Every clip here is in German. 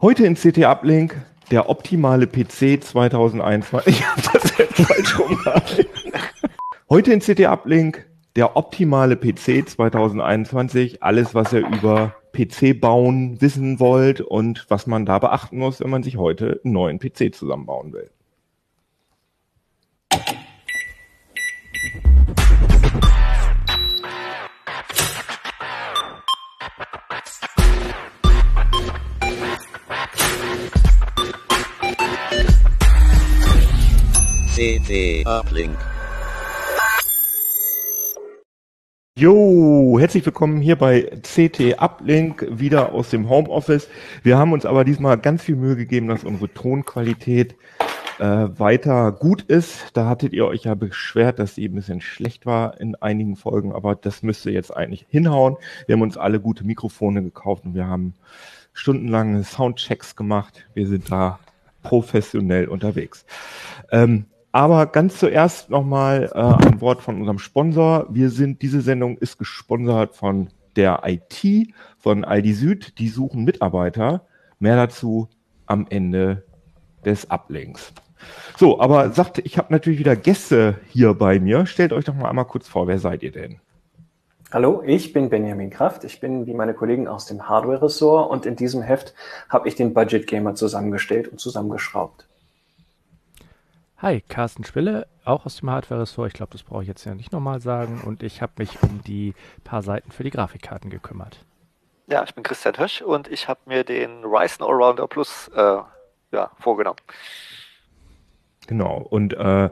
Heute in CT Uplink der optimale PC 2021. Ich habe das jetzt falsch rum. Heute in CT Uplink der optimale PC 2021. Alles, was ihr über PC bauen wissen wollt und was man da beachten muss, wenn man sich heute einen neuen PC zusammenbauen will. CT Uplink. Jo, herzlich willkommen hier bei CT Uplink, wieder aus dem Homeoffice. Wir haben uns aber diesmal ganz viel Mühe gegeben, dass unsere Tonqualität äh, weiter gut ist. Da hattet ihr euch ja beschwert, dass sie ein bisschen schlecht war in einigen Folgen, aber das müsste jetzt eigentlich hinhauen. Wir haben uns alle gute Mikrofone gekauft und wir haben stundenlange Soundchecks gemacht. Wir sind da professionell unterwegs. Ähm, aber ganz zuerst nochmal äh, ein Wort von unserem Sponsor. Wir sind, diese Sendung ist gesponsert von der IT, von Aldi Süd. Die suchen Mitarbeiter. Mehr dazu am Ende des Ablinks. So, aber sagt, ich habe natürlich wieder Gäste hier bei mir. Stellt euch doch mal einmal kurz vor, wer seid ihr denn? Hallo, ich bin Benjamin Kraft. Ich bin wie meine Kollegen aus dem Hardware-Ressort und in diesem Heft habe ich den Budget Gamer zusammengestellt und zusammengeschraubt. Hi, Carsten Spille, auch aus dem Hardware-Ressort. Ich glaube, das brauche ich jetzt ja nicht nochmal sagen. Und ich habe mich um die paar Seiten für die Grafikkarten gekümmert. Ja, ich bin Christian Hösch und ich habe mir den Ryzen Allrounder Plus äh, ja, vorgenommen. Genau, und äh,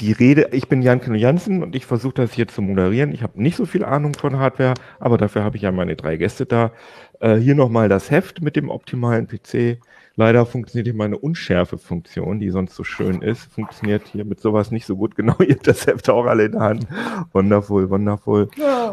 die Rede, ich bin Jan Kino Jansen und ich versuche das hier zu moderieren. Ich habe nicht so viel Ahnung von Hardware, aber dafür habe ich ja meine drei Gäste da. Äh, hier nochmal das Heft mit dem optimalen PC. Leider funktioniert hier meine Unschärfe-Funktion, die sonst so schön ist, funktioniert hier mit sowas nicht so gut. Genau, ihr habt das Heft auch alle in der Hand. Wonderful, wonderful.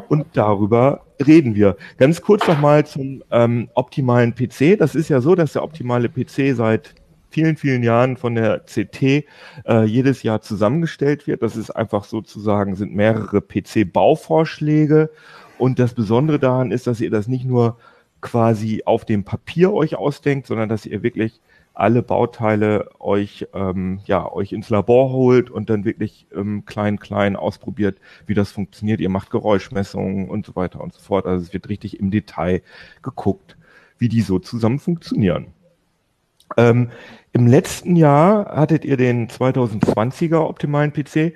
Und darüber reden wir. Ganz kurz nochmal zum ähm, optimalen PC. Das ist ja so, dass der optimale PC seit vielen, vielen Jahren von der CT äh, jedes Jahr zusammengestellt wird. Das ist einfach sozusagen, sind mehrere PC-Bauvorschläge. Und das Besondere daran ist, dass ihr das nicht nur quasi auf dem Papier euch ausdenkt, sondern dass ihr wirklich alle Bauteile euch, ähm, ja, euch ins Labor holt und dann wirklich ähm, klein, klein ausprobiert, wie das funktioniert. Ihr macht Geräuschmessungen und so weiter und so fort. Also es wird richtig im Detail geguckt, wie die so zusammen funktionieren. Ähm, Im letzten Jahr hattet ihr den 2020er optimalen PC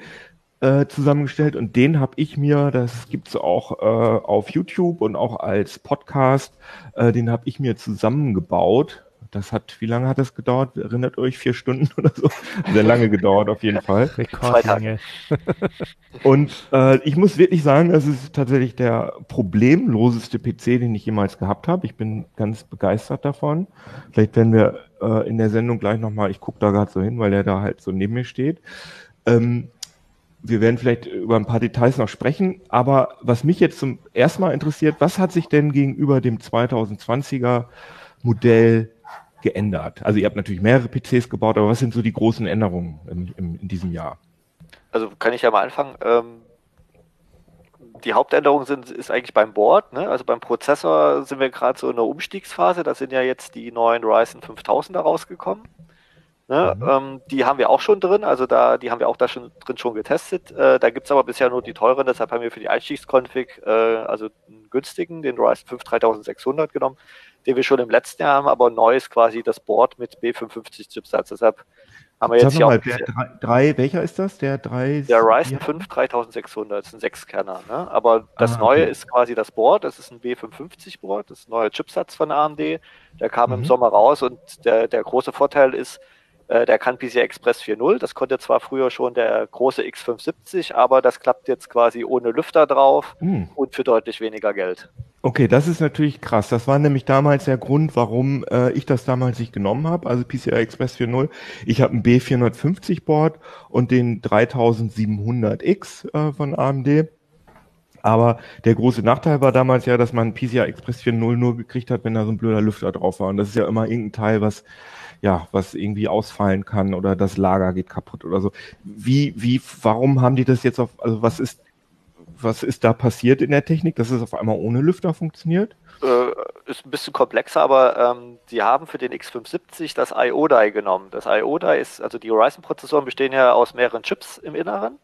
äh, zusammengestellt und den habe ich mir, das gibt's auch äh, auf YouTube und auch als Podcast, äh, den habe ich mir zusammengebaut. Das hat, wie lange hat das gedauert? Erinnert euch vier Stunden oder so? Sehr lange gedauert auf jeden Fall. Rekordlange. und äh, ich muss wirklich sagen, das ist tatsächlich der problemloseste PC, den ich jemals gehabt habe. Ich bin ganz begeistert davon. Vielleicht werden wir äh, in der Sendung gleich nochmal, ich gucke da gerade so hin, weil der da halt so neben mir steht. Ähm, wir werden vielleicht über ein paar Details noch sprechen, aber was mich jetzt zum ersten Mal interessiert, was hat sich denn gegenüber dem 2020er Modell geändert? Also ihr habt natürlich mehrere PCs gebaut, aber was sind so die großen Änderungen im, im, in diesem Jahr? Also kann ich ja mal anfangen. Ähm, die Hauptänderungen sind ist eigentlich beim Board. Ne? Also beim Prozessor sind wir gerade so in der Umstiegsphase. Da sind ja jetzt die neuen Ryzen 5000er rausgekommen. Ne? Mhm. Ähm, die haben wir auch schon drin, also da, die haben wir auch da schon drin schon getestet. Äh, da gibt's aber bisher nur die teuren, deshalb haben wir für die Einstiegskonfig, äh, also einen günstigen, den Ryzen 5 3600 genommen, den wir schon im letzten Jahr haben, aber neu ist quasi das Board mit B55 Chipsatz. Deshalb haben wir jetzt hier mal, auch. Der drei, drei, welcher ist das? Der drei. Der Ryzen 5 3600 ist ein Sechskerner, ne? Aber das ah, Neue ist quasi das Board. Das ist ein B550 Board, das ist ein neuer Chipsatz von AMD. Der kam mhm. im Sommer raus und der, der große Vorteil ist, äh, der kann PCI Express 4.0. Das konnte zwar früher schon der große X570, aber das klappt jetzt quasi ohne Lüfter drauf hm. und für deutlich weniger Geld. Okay, das ist natürlich krass. Das war nämlich damals der Grund, warum äh, ich das damals nicht genommen habe, also PCI Express 4.0. Ich habe ein B450 Board und den 3700X äh, von AMD. Aber der große Nachteil war damals ja, dass man PCI Express 4.0 nur gekriegt hat, wenn da so ein blöder Lüfter drauf war. Und das ist ja immer irgendein Teil, was ja, was irgendwie ausfallen kann oder das Lager geht kaputt oder so. Wie, wie, warum haben die das jetzt auf, also was ist, was ist da passiert in der Technik, dass es auf einmal ohne Lüfter funktioniert? äh, ist ein bisschen komplexer, aber ähm, die haben für den X570 das IO-Die genommen. Das IO-Die ist, also die Ryzen-Prozessoren bestehen ja aus mehreren Chips im Inneren.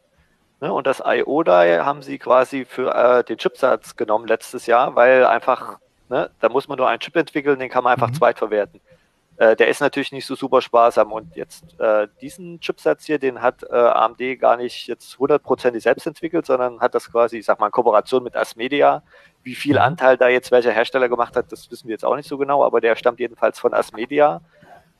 Ne? Und das IO-Die haben sie quasi für äh, den Chipsatz genommen letztes Jahr, weil einfach, ne, da muss man nur einen Chip entwickeln, den kann man einfach mhm. zweitverwerten. Äh, der ist natürlich nicht so super sparsam und jetzt äh, diesen Chipsatz hier, den hat äh, AMD gar nicht jetzt hundertprozentig selbst entwickelt, sondern hat das quasi, ich sag mal, in Kooperation mit Asmedia. Wie viel mhm. Anteil da jetzt welcher Hersteller gemacht hat, das wissen wir jetzt auch nicht so genau, aber der stammt jedenfalls von Asmedia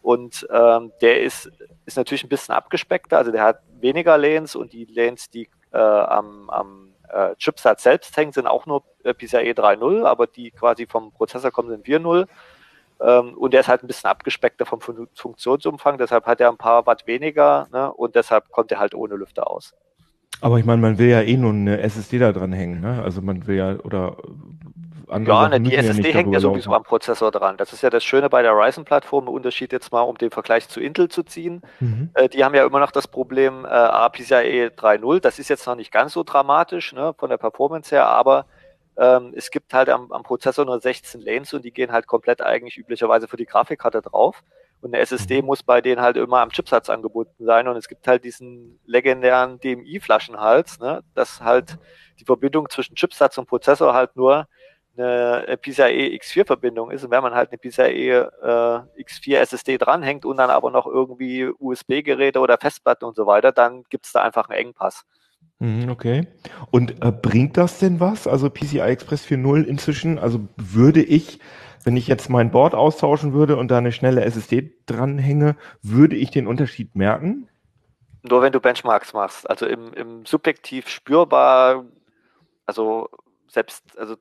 und ähm, der ist, ist natürlich ein bisschen abgespeckter, also der hat weniger Lanes und die Lanes, die äh, am, am äh, Chipsatz selbst hängen, sind auch nur äh, PCIe 3.0, aber die quasi vom Prozessor kommen sind 4.0. Ähm, und der ist halt ein bisschen abgespeckter vom Fun Funktionsumfang, deshalb hat er ein paar Watt weniger ne? und deshalb kommt er halt ohne Lüfter aus. Aber ich meine, man will ja eh nur eine SSD da dran hängen, ne? Also man will ja, oder andere ja, ne, die SSD ja hängt ja sowieso laufen. am Prozessor dran. Das ist ja das Schöne bei der Ryzen-Plattform, Unterschied jetzt mal, um den Vergleich zu Intel zu ziehen. Mhm. Äh, die haben ja immer noch das Problem äh, PCIe 3.0. Das ist jetzt noch nicht ganz so dramatisch ne, von der Performance her, aber ähm, es gibt halt am, am Prozessor nur 16 Lanes und die gehen halt komplett eigentlich üblicherweise für die Grafikkarte drauf. Und eine SSD mhm. muss bei denen halt immer am Chipsatz angebunden sein. Und es gibt halt diesen legendären DMI-Flaschenhals, ne, dass halt die Verbindung zwischen Chipsatz und Prozessor halt nur eine PCIe X4-Verbindung ist und wenn man halt eine PCIe äh, X4 SSD dranhängt und dann aber noch irgendwie USB-Geräte oder Festplatten und so weiter, dann gibt es da einfach einen Engpass. Mhm, okay. Und äh, bringt das denn was? Also PCI Express 4.0 inzwischen, also würde ich, wenn ich jetzt mein Board austauschen würde und da eine schnelle SSD dranhänge, würde ich den Unterschied merken? Nur wenn du Benchmarks machst. Also im, im subjektiv spürbar, also selbst, also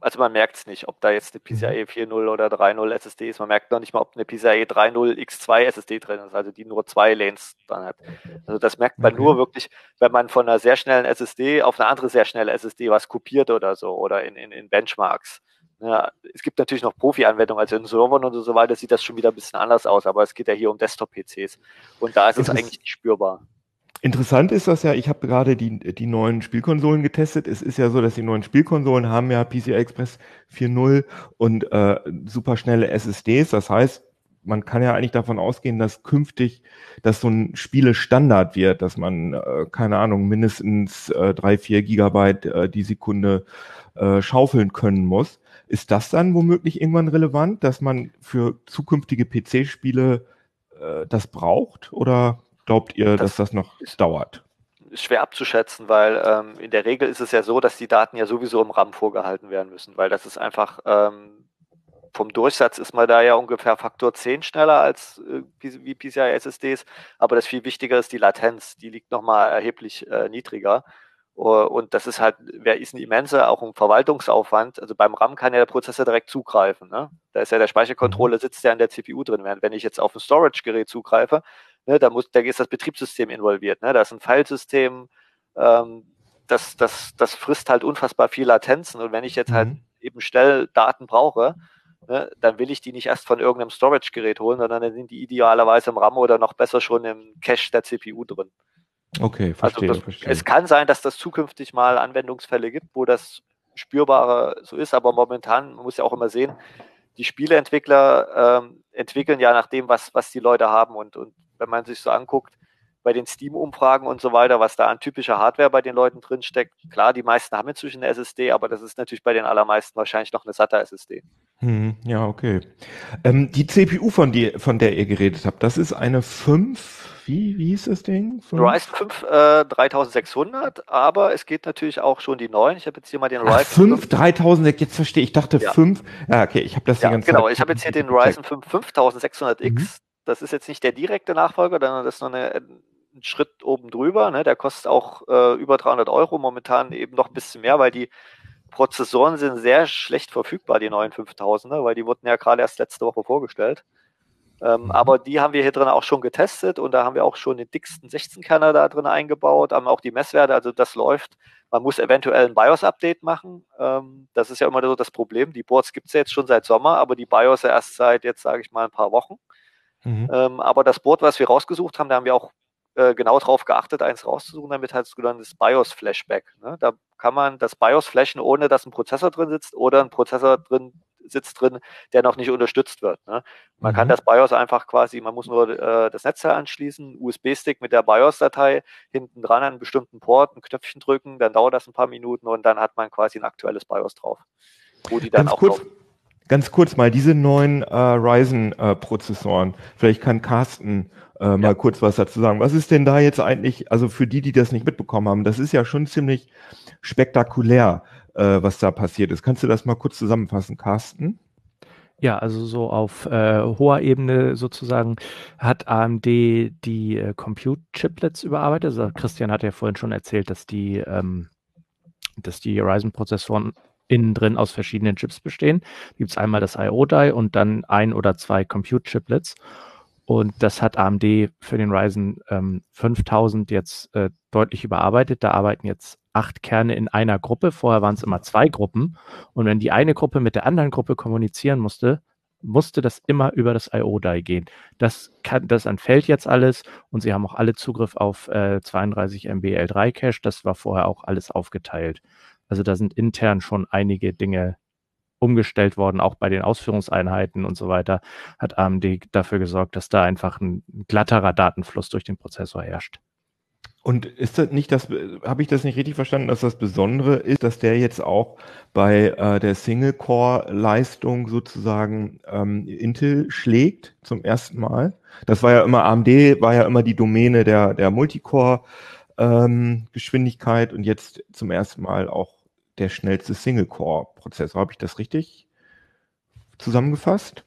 also man merkt es nicht, ob da jetzt eine PCIe 4.0 mhm. oder 3.0 SSD ist. Man merkt noch nicht mal, ob eine PCIe 3.0 X2 SSD drin ist, also die nur zwei Lanes dann hat. Also das merkt man okay. nur wirklich, wenn man von einer sehr schnellen SSD auf eine andere sehr schnelle SSD was kopiert oder so oder in, in, in Benchmarks. Ja, es gibt natürlich noch Profi-Anwendungen, also in Servern und so weiter sieht das schon wieder ein bisschen anders aus, aber es geht ja hier um Desktop-PCs und da ist es eigentlich nicht spürbar. Interessant ist das ja, ich habe gerade die, die neuen Spielkonsolen getestet. Es ist ja so, dass die neuen Spielkonsolen haben ja PCI Express 4.0 und äh, superschnelle SSDs. Das heißt, man kann ja eigentlich davon ausgehen, dass künftig das so ein Spielestandard wird, dass man, äh, keine Ahnung, mindestens äh, drei, vier Gigabyte äh, die Sekunde äh, schaufeln können muss. Ist das dann womöglich irgendwann relevant, dass man für zukünftige PC-Spiele äh, das braucht? Oder glaubt ihr, das dass das noch dauert? Ist schwer abzuschätzen, weil ähm, in der Regel ist es ja so, dass die Daten ja sowieso im RAM vorgehalten werden müssen, weil das ist einfach ähm, vom Durchsatz ist man da ja ungefähr Faktor 10 schneller als äh, wie PCI SSDs, aber das viel wichtiger ist die Latenz, die liegt nochmal erheblich äh, niedriger. Und das ist halt, wer ist ein immenser, auch ein Verwaltungsaufwand. Also beim RAM kann ja der Prozessor direkt zugreifen. Ne? Da ist ja der Speichercontroller mhm. sitzt ja an der CPU drin. Während wenn ich jetzt auf ein Storage-Gerät zugreife, Ne, da, muss, da ist das Betriebssystem involviert. Ne? Da ist ein Filesystem, ähm, das, das, das frisst halt unfassbar viel Latenzen. Und wenn ich jetzt halt mhm. eben schnell Daten brauche, ne, dann will ich die nicht erst von irgendeinem Storage-Gerät holen, sondern dann sind die idealerweise im RAM oder noch besser schon im Cache der CPU drin. Okay, verstehe, also das, verstehe. Es kann sein, dass das zukünftig mal Anwendungsfälle gibt, wo das spürbarer so ist, aber momentan, man muss ja auch immer sehen, die Spieleentwickler ähm, entwickeln ja nach dem, was, was die Leute haben und, und wenn man sich so anguckt, bei den Steam-Umfragen und so weiter, was da an typischer Hardware bei den Leuten drinsteckt. Klar, die meisten haben inzwischen eine SSD, aber das ist natürlich bei den allermeisten wahrscheinlich noch eine SATA-SSD. Hm, ja, okay. Ähm, die CPU, von, die, von der ihr geredet habt, das ist eine 5, wie, wie hieß das Ding? 5? Ryzen 5 äh, 3600, aber es geht natürlich auch schon die neuen. Ich habe jetzt hier mal den Ryzen 5. 5 3000, jetzt verstehe ich, dachte ja. 5. Ja, okay, ich habe das ja, die ganze genau, Zeit. Ich habe jetzt hier den Ryzen 5 5600X. Mhm. Das ist jetzt nicht der direkte Nachfolger, sondern das ist noch eine, ein Schritt oben drüber. Ne? Der kostet auch äh, über 300 Euro, momentan eben noch ein bisschen mehr, weil die Prozessoren sind sehr schlecht verfügbar, die neuen 5000er, weil die wurden ja gerade erst letzte Woche vorgestellt. Ähm, mhm. aber die haben wir hier drin auch schon getestet und da haben wir auch schon den dicksten 16-Kerner da drin eingebaut, haben auch die Messwerte, also das läuft. Man muss eventuell ein BIOS-Update machen. Ähm, das ist ja immer so das Problem. Die Boards gibt es ja jetzt schon seit Sommer, aber die BIOS ja erst seit jetzt, sage ich mal, ein paar Wochen. Mhm. Ähm, aber das Board, was wir rausgesucht haben, da haben wir auch äh, genau darauf geachtet, eins rauszusuchen, damit heißt es das BIOS-Flashback. Ne? Da kann man das BIOS flashen, ohne dass ein Prozessor drin sitzt oder ein Prozessor drin sitzt drin, der noch nicht unterstützt wird. Ne? Man Mhm. kann das BIOS einfach quasi, man muss nur äh, das Netzteil anschließen, USB-Stick mit der BIOS-Datei, hinten dran an einen bestimmten Port, ein Knöpfchen drücken, dann dauert das ein paar Minuten und dann hat man quasi ein aktuelles BIOS drauf. Wo die dann Ganz auch kurz, ganz kurz mal, diese neuen äh, Ryzen-Prozessoren, vielleicht kann Carsten äh, mal Ja. kurz was dazu sagen. Was ist denn da jetzt eigentlich, also für die, die das nicht mitbekommen haben, das ist ja schon ziemlich spektakulär, äh, was da passiert ist. Kannst du das mal kurz zusammenfassen, Carsten? Ja, also so auf äh, hoher Ebene sozusagen hat AMD die äh, Compute-Chiplets überarbeitet. Also Christian hat ja vorhin schon erzählt, dass die, ähm, dass die Ryzen-Prozessoren innen drin aus verschiedenen Chips bestehen. Gibt es einmal das IO-Die und dann ein oder zwei Compute-Chiplets. Und das hat AMD für den Ryzen ähm, 5000 jetzt äh, deutlich überarbeitet. Da arbeiten jetzt acht Kerne in einer Gruppe. Vorher waren es immer zwei Gruppen. Und wenn die eine Gruppe mit der anderen Gruppe kommunizieren musste, musste das immer über das IO-Die gehen. Das, kann, das entfällt jetzt alles und sie haben auch alle Zugriff auf äh, 32 MB L3 Cache. Das war vorher auch alles aufgeteilt. Also da sind intern schon einige Dinge umgestellt worden, auch bei den Ausführungseinheiten und so weiter, hat AMD dafür gesorgt, dass da einfach ein glatterer Datenfluss durch den Prozessor herrscht. Und ist das nicht das, habe ich das nicht richtig verstanden, dass das Besondere ist, dass der jetzt auch bei äh, der Single-Core-Leistung sozusagen ähm, Intel schlägt zum ersten Mal? Das war ja immer, AMD war ja immer die Domäne der, der Multicore-Geschwindigkeit und jetzt zum ersten Mal auch der schnellste Single-Core-Prozessor. Habe ich das richtig zusammengefasst?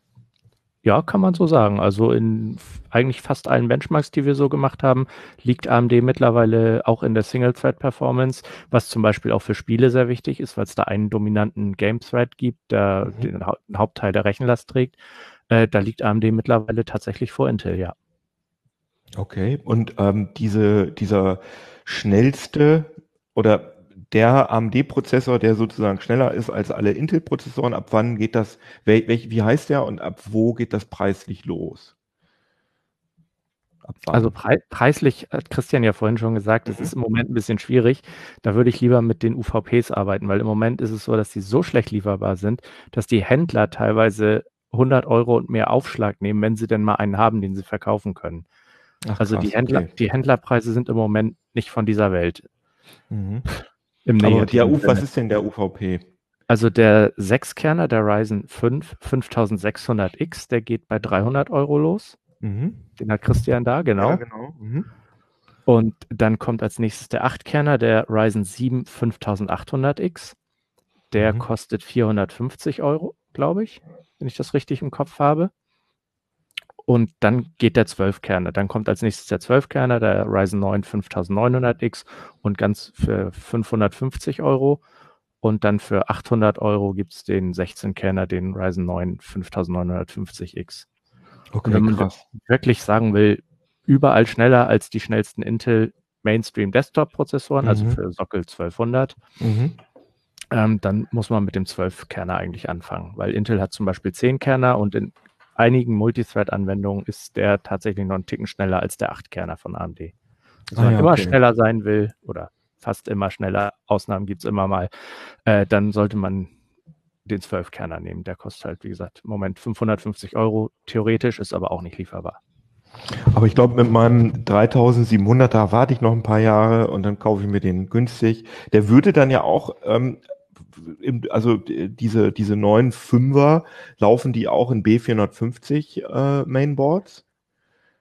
Ja, kann man so sagen. Also in eigentlich fast allen Benchmarks, die wir so gemacht haben, liegt AMD mittlerweile auch in der Single-Thread-Performance, was zum Beispiel auch für Spiele sehr wichtig ist, weil es da einen dominanten Game-Thread gibt, der Mhm. den Hau Hauptteil der Rechenlast trägt. Äh, da liegt AMD mittlerweile tatsächlich vor Intel, ja. Okay, und ähm, diese, dieser schnellste oder der AMD-Prozessor, der sozusagen schneller ist als alle Intel-Prozessoren, ab wann geht das, wel, welch, wie heißt der und ab wo geht das preislich los? Also prei preislich hat Christian ja vorhin schon gesagt, es Mhm. ist im Moment ein bisschen schwierig. Da würde ich lieber mit den UVPs arbeiten, weil im Moment ist es so, dass die so schlecht lieferbar sind, dass die Händler teilweise 100 Euro und mehr Aufschlag nehmen, wenn sie denn mal einen haben, den sie verkaufen können. Ach, Also krass, die Händler, okay. die Händlerpreise sind im Moment nicht von dieser Welt. Mhm. Im Aber der, U- was ist denn der UVP? Also der 6-Kerner, der Ryzen 5 5600X, der geht bei 300 Euro los. Mhm. Den hat Christian da, genau. Ja, genau. Mhm. Und dann kommt als nächstes der 8-Kerner, der Ryzen 7 5800X. Der Mhm. kostet 450 Euro, glaube ich, wenn ich das richtig im Kopf habe. Und dann geht der 12-Kerner. Dann kommt als nächstes der 12-Kerner, der Ryzen 9 5900X und ganz für 550 Euro. Und dann für 800 Euro gibt es den 16-Kerner, den Ryzen 9 5950X. Okay, Und wenn man krass. wirklich sagen will, überall schneller als die schnellsten Intel Mainstream Desktop Prozessoren, also Mhm. für Sockel 1200, Mhm. ähm, dann muss man mit dem 12-Kerner eigentlich anfangen, weil Intel hat zum Beispiel 10 Kerner und in einigen Multithread-Anwendungen ist der tatsächlich noch einen Ticken schneller als der 8-Kerner von AMD. Also Ah wenn man ja, immer okay. schneller sein will oder fast immer schneller, Ausnahmen gibt es immer mal, äh, dann sollte man den 12-Kerner nehmen. Der kostet halt, wie gesagt, im Moment 550 Euro. Theoretisch ist aber auch nicht lieferbar. Aber ich glaube, mit meinem 3700er warte ich noch ein paar Jahre und dann kaufe ich mir den günstig. Der würde dann ja auch, ähm, im, also d- diese, diese neuen Fünfer, laufen die auch in B450 äh, Mainboards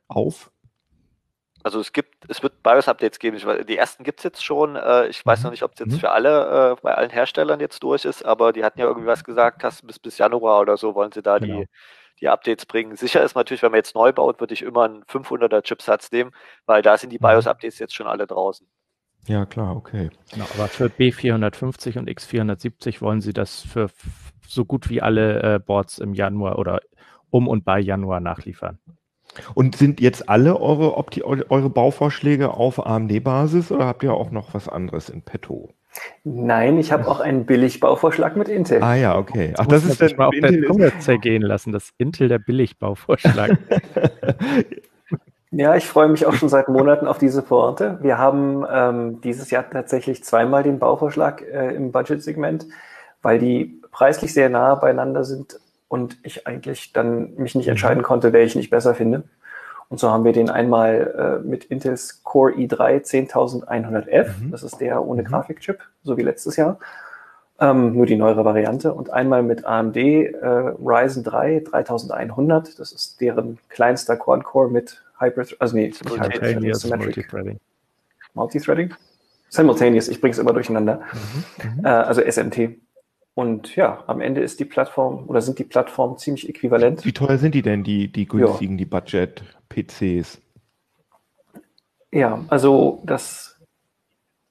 auf? Also es gibt, es wird BIOS-Updates geben. Ich weiß, die ersten gibt es jetzt schon. Äh, ich weiß Mhm. noch nicht, ob es jetzt Mhm. für alle, äh, bei allen Herstellern jetzt durch ist, aber die hatten ja irgendwie was gesagt, dass bis, bis Januar oder so wollen sie da Genau. die, die Updates bringen. Sicher ist natürlich, wenn man jetzt neu baut, würde ich immer einen 500er Chipsatz nehmen, weil da sind die Mhm. BIOS-Updates jetzt schon alle draußen. Ja, klar, okay. Genau, aber für B450 und X470 wollen sie das für so gut wie alle äh, Boards im Januar oder um und bei Januar nachliefern. Und sind jetzt alle eure, Opti eure Bauvorschläge auf AMD-Basis oder habt ihr auch noch was anderes in petto? Nein, ich habe auch einen Billigbauvorschlag mit Intel. Ah ja, okay. Ach, das man ist dann mal auf der Zunge zergehen lassen, das Intel der Billigbauvorschlag. Ja, ich freue mich auch schon seit Monaten auf diese Pointe. Wir haben ähm, dieses Jahr tatsächlich zweimal den Bauvorschlag äh, im Budget-Segment, weil die preislich sehr nah beieinander sind und ich eigentlich dann mich nicht Mhm. entscheiden konnte, welchen ich besser finde. Und so haben wir den einmal äh, mit Intels Core i3 10100F, Mhm. das ist der ohne Mhm. Grafikchip, so wie letztes Jahr, ähm, nur die neuere Variante. Und einmal mit AMD äh, Ryzen 3 3100, das ist deren kleinster Quad-Core mit Hybrid, also nee, nicht Symmetric. Multithreading. Multithreading? Simultaneous, ich bringe es immer durcheinander. Mhm. Äh, also SMT. Und ja, am Ende ist die Plattform oder sind die Plattformen ziemlich äquivalent. Wie teuer sind die denn, die, die günstigen, die Budget-PCs? Ja, also das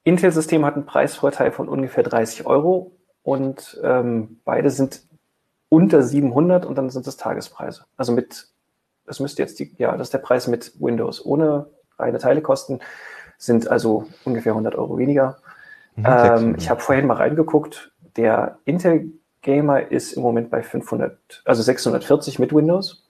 Intel-System hat einen Preisvorteil von ungefähr 30 Euro und ähm, beide sind unter 700 und dann sind es Tagespreise. Also mit, das müsste jetzt die, ja, das ist der Preis mit Windows. Ohne reine Teilekosten sind also ungefähr 100 Euro weniger. Mhm, Ähm, 600. ich habe vorhin mal reingeguckt. Der Intel Gamer ist im Moment bei 500, also 640 mit Windows.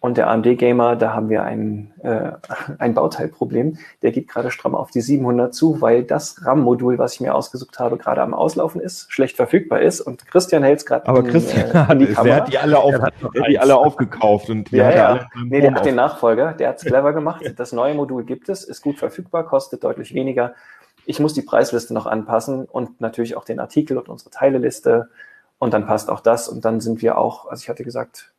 Und der AMD Gamer, da haben wir ein, äh, ein Bauteilproblem. Der geht gerade stramm auf die 700 zu, weil das RAM-Modul, was ich mir ausgesucht habe, gerade am Auslaufen ist, schlecht verfügbar ist. Und Christian hält es gerade Aber in, Christian äh, hat, in die Kamera. hat die alle, auf, Er hat der hat die alle aufgekauft und die Ja, hat er ja. alle Nee, der hat den Nachfolger, der hat's clever gemacht. Das neue Modul gibt es, ist gut verfügbar, kostet deutlich weniger. Ich muss die Preisliste noch anpassen und natürlich auch den Artikel und unsere Teileliste. Und dann passt auch das. Und dann sind wir auch, also ich hatte gesagt,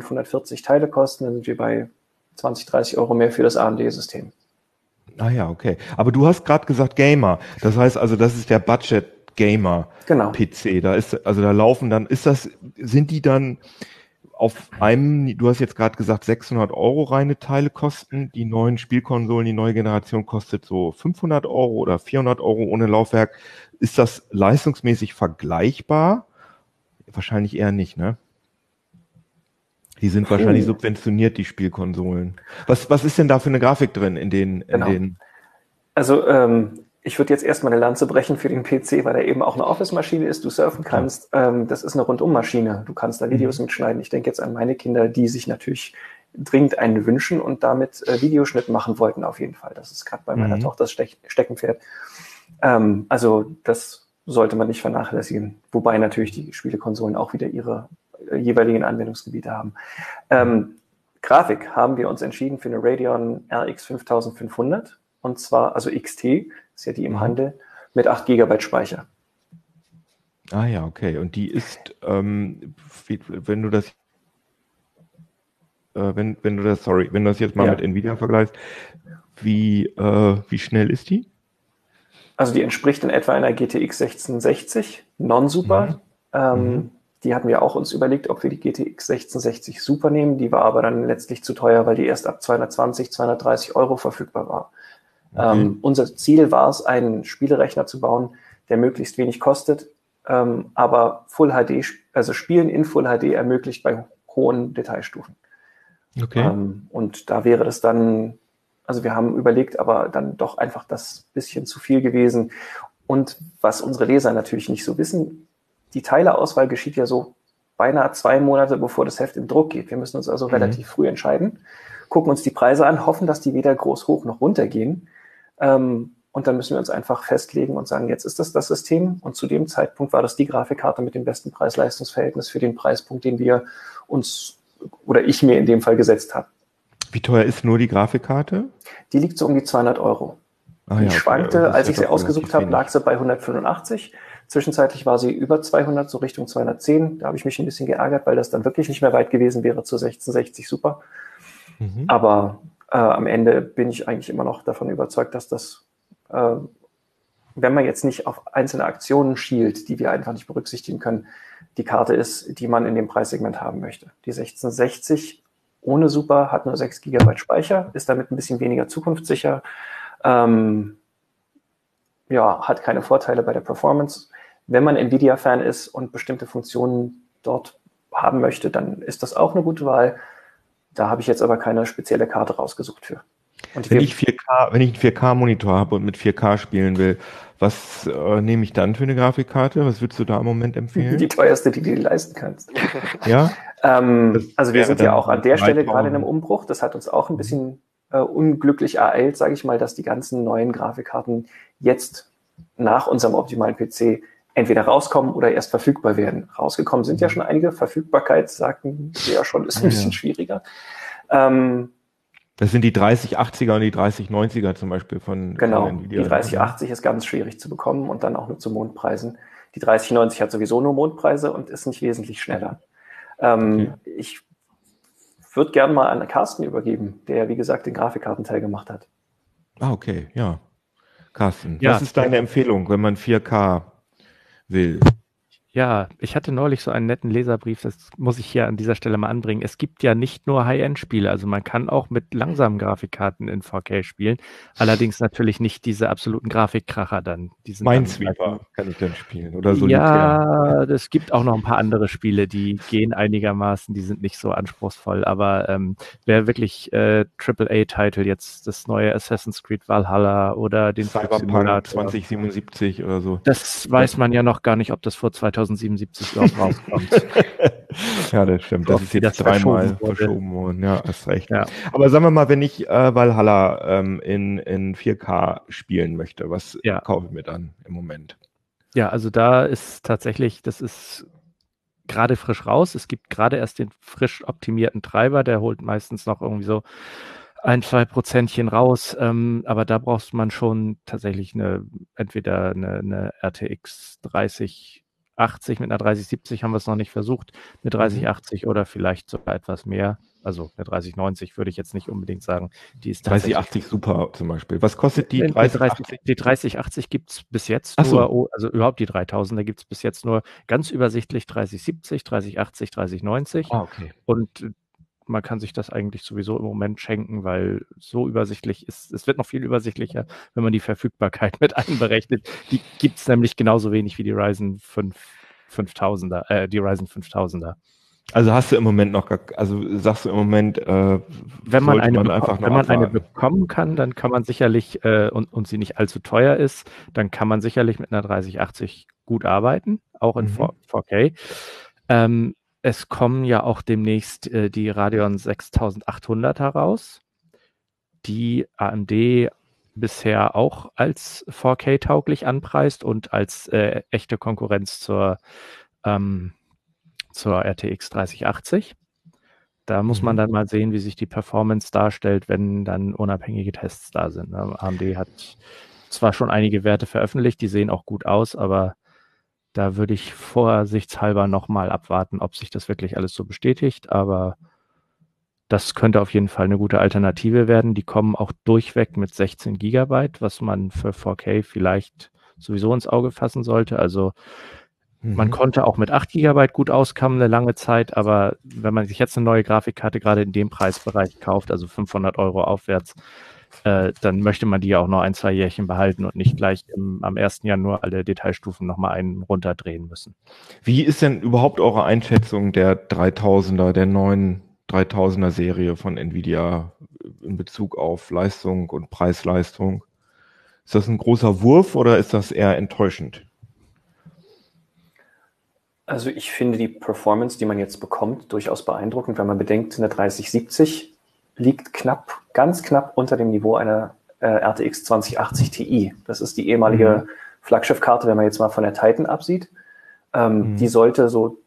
540 Teile kosten, dann sind wir bei 20, 30 Euro mehr für das AMD-System. Ah ja, okay. Aber du hast gerade gesagt Gamer. Das heißt also, das ist der Budget Gamer Genau. PC. Da ist, also da laufen dann, ist das, sind die dann auf einem, du hast jetzt gerade gesagt, 600 Euro reine Teile kosten. Die neuen Spielkonsolen, die neue Generation kostet so 500 Euro oder 400 Euro ohne Laufwerk. Ist das leistungsmäßig vergleichbar? Wahrscheinlich eher nicht, ne? Die sind wahrscheinlich subventioniert, die Spielkonsolen. Was, was ist denn da für eine Grafik drin in den, in Genau. den, Also ähm, ich würde jetzt erstmal eine Lanze brechen für den PC, weil er eben auch eine Office-Maschine ist, du surfen kannst. Ähm, das ist eine Rundummaschine. Du kannst da Videos mitschneiden. Ich denke jetzt an meine Kinder, die sich natürlich dringend einen wünschen und damit äh, Videoschnitt machen wollten auf jeden Fall. Das ist gerade bei meiner Mhm. Tochter das Stech Steckenpferd. Ähm, also das sollte man nicht vernachlässigen. Wobei natürlich die Spielekonsolen auch wieder ihre jeweiligen Anwendungsgebiete haben. Ähm, Grafik haben wir uns entschieden für eine Radeon RX 5500 und zwar, also XT, ist ja die im Mhm. Handel, mit 8 GB Speicher. Ah ja, okay. Und die ist, ähm, wenn du das, äh, wenn, wenn du das, sorry, wenn du das jetzt mal Ja. mit Nvidia vergleichst, wie, äh, wie schnell ist die? Also die entspricht in etwa einer GTX 1660 Non-Super. Mhm. Ähm, Mhm. Die hatten wir auch uns überlegt, ob wir die GTX 1660 Super nehmen. Die war aber dann letztlich zu teuer, weil die erst ab 220, 230 Euro verfügbar war. Okay. Ähm, unser Ziel war es, einen Spielerechner zu bauen, der möglichst wenig kostet, ähm, aber Full HD, also Spielen in Full HD ermöglicht bei hohen Detailstufen. Okay. Ähm, und da wäre das dann, also wir haben überlegt, aber dann doch einfach das bisschen zu viel gewesen. Und was unsere Leser natürlich nicht so wissen, die Teileauswahl geschieht ja so beinahe zwei Monate, bevor das Heft im Druck geht. Wir müssen uns also Mhm. relativ früh entscheiden, gucken uns die Preise an, hoffen, dass die weder groß hoch noch runter gehen. Ähm, und dann müssen wir uns einfach festlegen und sagen, jetzt ist das das System. Und zu dem Zeitpunkt war das die Grafikkarte mit dem besten Preis-Leistungs-Verhältnis für den Preispunkt, den wir uns oder ich mir in dem Fall gesetzt habe. Wie teuer ist nur die Grafikkarte? Die liegt so um die 200 Euro. Ah, Die ja, schwankte, ist als ich sie ausgesucht habe, lag sie bei 185. Zwischenzeitlich war sie über 200, so Richtung 210. Da habe ich mich ein bisschen geärgert, weil das dann wirklich nicht mehr weit gewesen wäre zu 1660 Super. Mhm. Aber äh, am Ende bin ich eigentlich immer noch davon überzeugt, dass das, äh, wenn man jetzt nicht auf einzelne Aktionen schielt, die wir einfach nicht berücksichtigen können, die Karte ist, die man in dem Preissegment haben möchte. Die 1660 ohne Super hat nur 6 GB Speicher, ist damit ein bisschen weniger zukunftssicher. Ähm, ja, hat keine Vorteile bei der Performance. Wenn man Nvidia-Fan ist und bestimmte Funktionen dort haben möchte, dann ist das auch eine gute Wahl. Da habe ich jetzt aber keine spezielle Karte rausgesucht für. Und Wenn ich 4K, wenn ich einen 4K-Monitor habe und mit 4K spielen will, was äh, nehme ich dann für eine Grafikkarte? Was würdest du da im Moment empfehlen? die teuerste, die du dir leisten kannst. ja? Ähm, also wir sind ja auch an der Stelle 3000. gerade in einem Umbruch. Das hat uns auch ein bisschen äh, unglücklich ereilt, sage ich mal, dass die ganzen neuen Grafikkarten jetzt nach unserem optimalen PC entweder rauskommen oder erst verfügbar werden. Rausgekommen sind ja schon einige. Verfügbarkeit, sagten wir ja schon, ist ein Ja. bisschen schwieriger. Ähm, Das sind die 3080er und die 3090er zum Beispiel von, genau, von die 3080 ist ganz schwierig zu bekommen und dann auch nur zu Mondpreisen. Die 3090 hat sowieso nur Mondpreise und ist nicht wesentlich schneller. Ähm, Ich würde gerne mal an Carsten übergeben, der, wie gesagt, den Grafikkartenteil gemacht hat. Ah, okay, ja. Carsten, Ja. was ist deine Empfehlung, wenn man 4K will? Ja, ich hatte neulich so einen netten Leserbrief, das muss ich hier an dieser Stelle mal anbringen. Es gibt ja nicht nur High-End-Spiele, also man kann auch mit langsamen Grafikkarten in 4K spielen, allerdings natürlich nicht diese absoluten Grafikkracher dann. Minesweeper kann ich dann spielen oder Solitär. Ja, es gibt auch noch ein paar andere Spiele, die gehen einigermaßen, die sind nicht so anspruchsvoll, aber ähm, wer wirklich äh, AAA-Titel jetzt das neue Assassin's Creed Valhalla oder den Cyberpunk Simulator, 2077 oder so. das weiß man ja noch gar nicht, ob das vor 2077 überhaupt rauskommt. Ja, das stimmt. Das ist jetzt das dreimal verschoben verschoben worden. Ja, hast recht. Ja. Aber sagen wir mal, wenn ich äh, Valhalla ähm, in, in 4K spielen möchte, was Ja. kaufe ich mir dann im Moment? Ja, also da ist tatsächlich, das ist gerade frisch raus. Es gibt gerade erst den frisch optimierten Treiber, der holt meistens noch irgendwie so ein, zwei Prozentchen raus. Ähm, aber da braucht man schon tatsächlich eine, entweder eine, eine RTX 3080 mit einer 3070 haben wir es noch nicht versucht, eine 3080 oder vielleicht sogar etwas mehr. Also eine 3090 würde ich jetzt nicht unbedingt sagen. Die ist tatsächlich 3080 Super zum Beispiel. Was kostet die die 3080? 30, die 3080 gibt es bis jetzt Ach so. nur, oh, also überhaupt die 3000er gibt es bis jetzt nur ganz übersichtlich 3070, 3080, 3090 Ah, okay. und äh, man kann sich das eigentlich sowieso im Moment schenken, weil so übersichtlich ist, es wird noch viel übersichtlicher, wenn man die Verfügbarkeit mit einberechnet. Die gibt es nämlich genauso wenig wie die Ryzen 5, 5000er, äh, die Ryzen 5000er. Also hast du im Moment noch, gar, also sagst du im Moment, äh, Wenn man, eine, man beko- einfach noch wenn man eine bekommen kann, dann kann man sicherlich, äh, und, und sie nicht allzu teuer ist, dann kann man sicherlich mit einer 3080 gut arbeiten, auch in Mhm. 4, 4K. Ähm, es kommen ja auch demnächst äh, die Radeon 6800 heraus, die AMD bisher auch als 4K-tauglich anpreist und als äh, echte Konkurrenz zur, ähm, zur RTX 3080. Da muss man Mhm. dann mal sehen, wie sich die Performance darstellt, wenn dann unabhängige Tests da sind. ne? AMD hat zwar schon einige Werte veröffentlicht, die sehen auch gut aus, aber da würde ich vorsichtshalber nochmal abwarten, ob sich das wirklich alles so bestätigt. Aber das könnte auf jeden Fall eine gute Alternative werden. Die kommen auch durchweg mit 16 Gigabyte, was man für 4K vielleicht sowieso ins Auge fassen sollte. Also man Mhm. konnte auch mit 8 GB gut auskommen eine lange Zeit, aber wenn man sich jetzt eine neue Grafikkarte gerade in dem Preisbereich kauft, also 500 Euro aufwärts, äh, dann möchte man die ja auch noch ein, zwei Jährchen behalten und nicht gleich im, am 1. Januar alle Detailstufen nochmal einen runterdrehen müssen. Wie ist denn überhaupt eure Einschätzung der 3000er, der neuen 3000er Serie von Nvidia in Bezug auf Leistung und Preis-Leistung? Ist das ein großer Wurf oder ist das eher enttäuschend? Also ich finde die Performance, die man jetzt bekommt, durchaus beeindruckend, wenn man bedenkt, eine 3070 liegt knapp, ganz knapp unter dem Niveau einer äh, RTX 2080 Ti. Das ist die ehemalige Flaggschiffkarte, wenn man jetzt mal von der Titan absieht. Ähm, Mhm. Die sollte so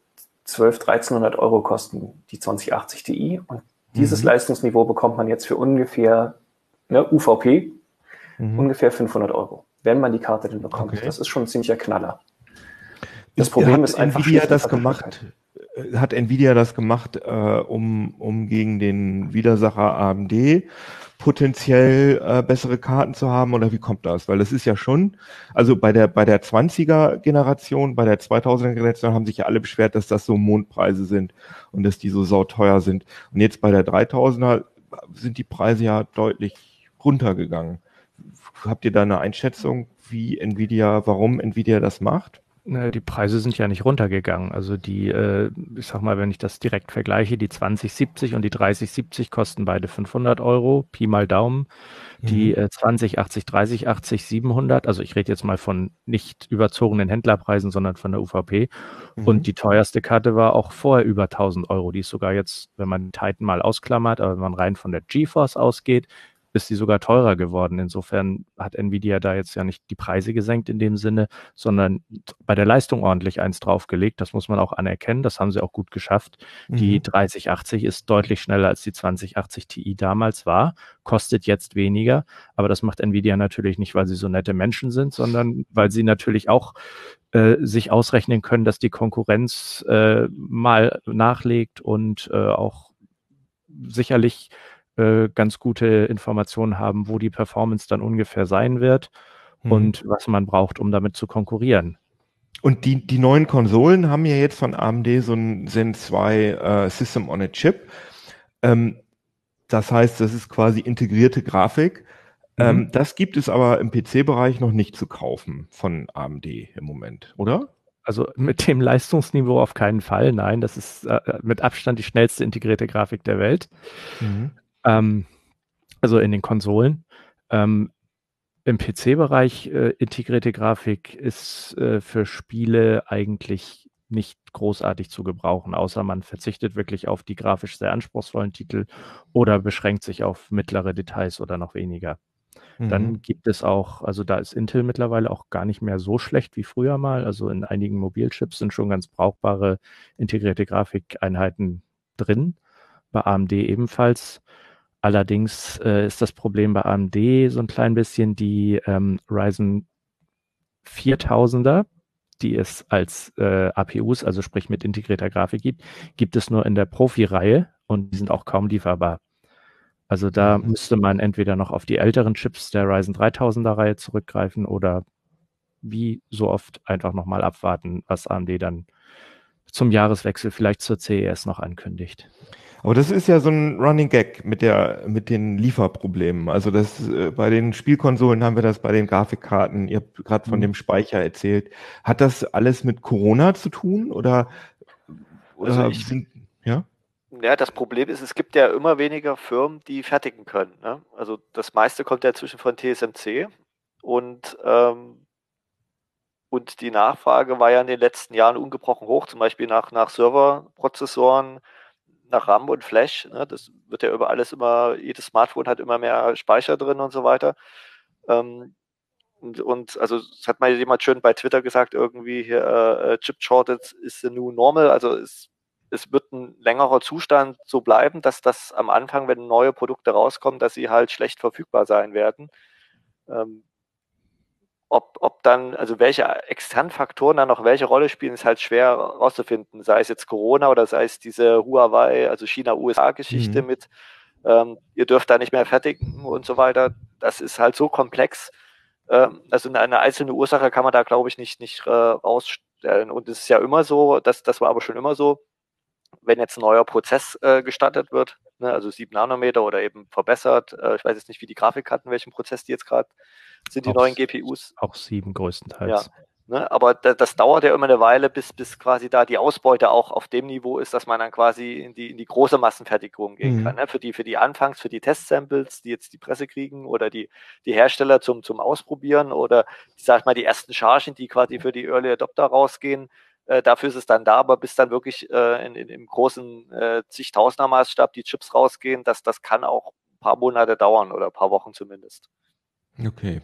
12, 1300 Euro kosten, die 2080 Ti. Und dieses Mhm. Leistungsniveau bekommt man jetzt für ungefähr ne, UVP, Mhm. ungefähr 500 Euro, wenn man die Karte denn bekommt. Okay. Das ist schon ein ziemlicher Knaller. Das Problem hat ist einfach Nvidia schlicht die das gemacht? Äh, Hat Nvidia das gemacht, äh, um, um gegen den Widersacher AMD potenziell äh, bessere Karten zu haben oder wie kommt das? Weil das ist ja schon, also bei der bei der 20er Generation, bei der 2000er Generation haben sich ja alle beschwert, dass das so Mondpreise sind und dass die so sauteuer sind. Und jetzt bei der 3000er sind die Preise ja deutlich runtergegangen. Habt ihr da eine Einschätzung, wie Nvidia, warum Nvidia das macht? Ne, Die Preise sind ja nicht runtergegangen. Also die, äh, ich sag mal, wenn ich das direkt vergleiche, die 2070 und die 3070 kosten beide 500 Euro, Pi mal Daumen. Die Mhm. äh, 2080, 3080, 700, also ich rede jetzt mal von nicht überzogenen Händlerpreisen, sondern von der UVP. Mhm. Und die teuerste Karte war auch vorher über 1000 Euro. Die ist sogar jetzt, wenn man Titan mal ausklammert, aber wenn man rein von der GeForce ausgeht, ist sie sogar teurer geworden. Insofern hat Nvidia da jetzt ja nicht die Preise gesenkt in dem Sinne, sondern bei der Leistung ordentlich eins draufgelegt. Das muss man auch anerkennen. Das haben sie auch gut geschafft. Mhm. Die 3080 ist deutlich schneller als die 2080 Ti damals war, kostet jetzt weniger. Aber das macht Nvidia natürlich nicht, weil sie so nette Menschen sind, sondern weil sie natürlich auch äh, sich ausrechnen können, dass die Konkurrenz äh, mal nachlegt und äh, auch sicherlich äh, ganz gute Informationen haben, wo die Performance dann ungefähr sein wird mhm. und was man braucht, um damit zu konkurrieren. Und die, die neuen Konsolen haben ja jetzt von AMD so ein Zen 2 äh, System on a Chip. Ähm, das heißt, das ist quasi integrierte Grafik. Ähm, mhm. das gibt es aber im PC-Bereich noch nicht zu kaufen von AMD im Moment, oder? Also mit dem Leistungsniveau auf keinen Fall. Nein, das ist äh, mit Abstand die schnellste integrierte Grafik der Welt. Mhm. Ähm, also in den Konsolen. Ähm, Im PC-Bereich äh, integrierte Grafik ist äh, für Spiele eigentlich nicht großartig zu gebrauchen, außer man verzichtet wirklich auf die grafisch sehr anspruchsvollen Titel oder beschränkt sich auf mittlere Details oder noch weniger. Mhm. Dann gibt es auch, also da ist Intel mittlerweile auch gar nicht mehr so schlecht wie früher mal. Also in einigen Mobilchips sind schon ganz brauchbare integrierte Grafikeinheiten drin. Bei AMD ebenfalls. Allerdings äh, ist das Problem bei AMD so ein klein bisschen die ähm, Ryzen 4000er, die es als äh, APUs, also sprich mit integrierter Grafik gibt, gibt es nur in der Profi-Reihe und die sind auch kaum lieferbar. Also da mhm. müsste man entweder noch auf die älteren Chips der Ryzen 3000er Reihe zurückgreifen oder wie so oft einfach nochmal abwarten, was AMD dann zum Jahreswechsel vielleicht zur CES noch ankündigt. Aber das ist ja so ein Running Gag mit der mit den Lieferproblemen. Also das äh, bei den Spielkonsolen haben wir das bei den Grafikkarten. Ihr habt gerade von mhm. dem Speicher erzählt. Hat das alles mit Corona zu tun oder, oder also ich, sind ja? Ja, das Problem ist, es gibt ja immer weniger Firmen, die fertigen können. Ne? Also das meiste kommt ja zwischen von TSMC und ähm, und die Nachfrage war ja in den letzten Jahren ungebrochen hoch, zum Beispiel nach, nach Serverprozessoren, nach RAM und Flash. Ne? Das wird ja über alles immer, jedes Smartphone hat immer mehr Speicher drin und so weiter. Ähm, und, und, also das hat mal jemand schön bei Twitter gesagt, irgendwie hier äh, äh Chip Shortage is the new normal. Also es, es wird ein längerer Zustand so bleiben, dass das am Anfang, wenn neue Produkte rauskommen, dass sie halt schlecht verfügbar sein werden. Ähm, ob, ob dann, also welche externen Faktoren dann noch welche Rolle spielen, ist halt schwer rauszufinden. Sei es jetzt Corona oder sei es diese Huawei, also China-USA-Geschichte mhm. mit, ähm, ihr dürft da nicht mehr fertigen und so weiter. Das ist halt so komplex. Ähm, also eine einzelne Ursache kann man da, glaube ich, nicht, nicht äh, rausstellen. Und es ist ja immer so, das, das war aber schon immer so, wenn jetzt ein neuer Prozess äh, gestartet wird, ne, also 7 Nanometer oder eben verbessert, äh, ich weiß jetzt nicht, wie die Grafikkarten, welchen Prozess die jetzt gerade sind die auch, neuen GPUs. Auch sieben größtenteils. Ja. Ne, aber da, das dauert ja immer eine Weile, bis, bis quasi da die Ausbeute auch auf dem Niveau ist, dass man dann quasi in die, in die große Massenfertigung gehen mhm. kann. Ne? Für, die, für die Anfangs, für die Testsamples, die jetzt die Presse kriegen oder die, die Hersteller zum, zum Ausprobieren oder, sag ich mal, die ersten Chargen, die quasi für die Early Adopter rausgehen, äh, dafür ist es dann da, aber bis dann wirklich äh, in, in, im großen äh, zigtausender Maßstab die Chips rausgehen, das, das kann auch ein paar Monate dauern oder ein paar Wochen zumindest. Okay.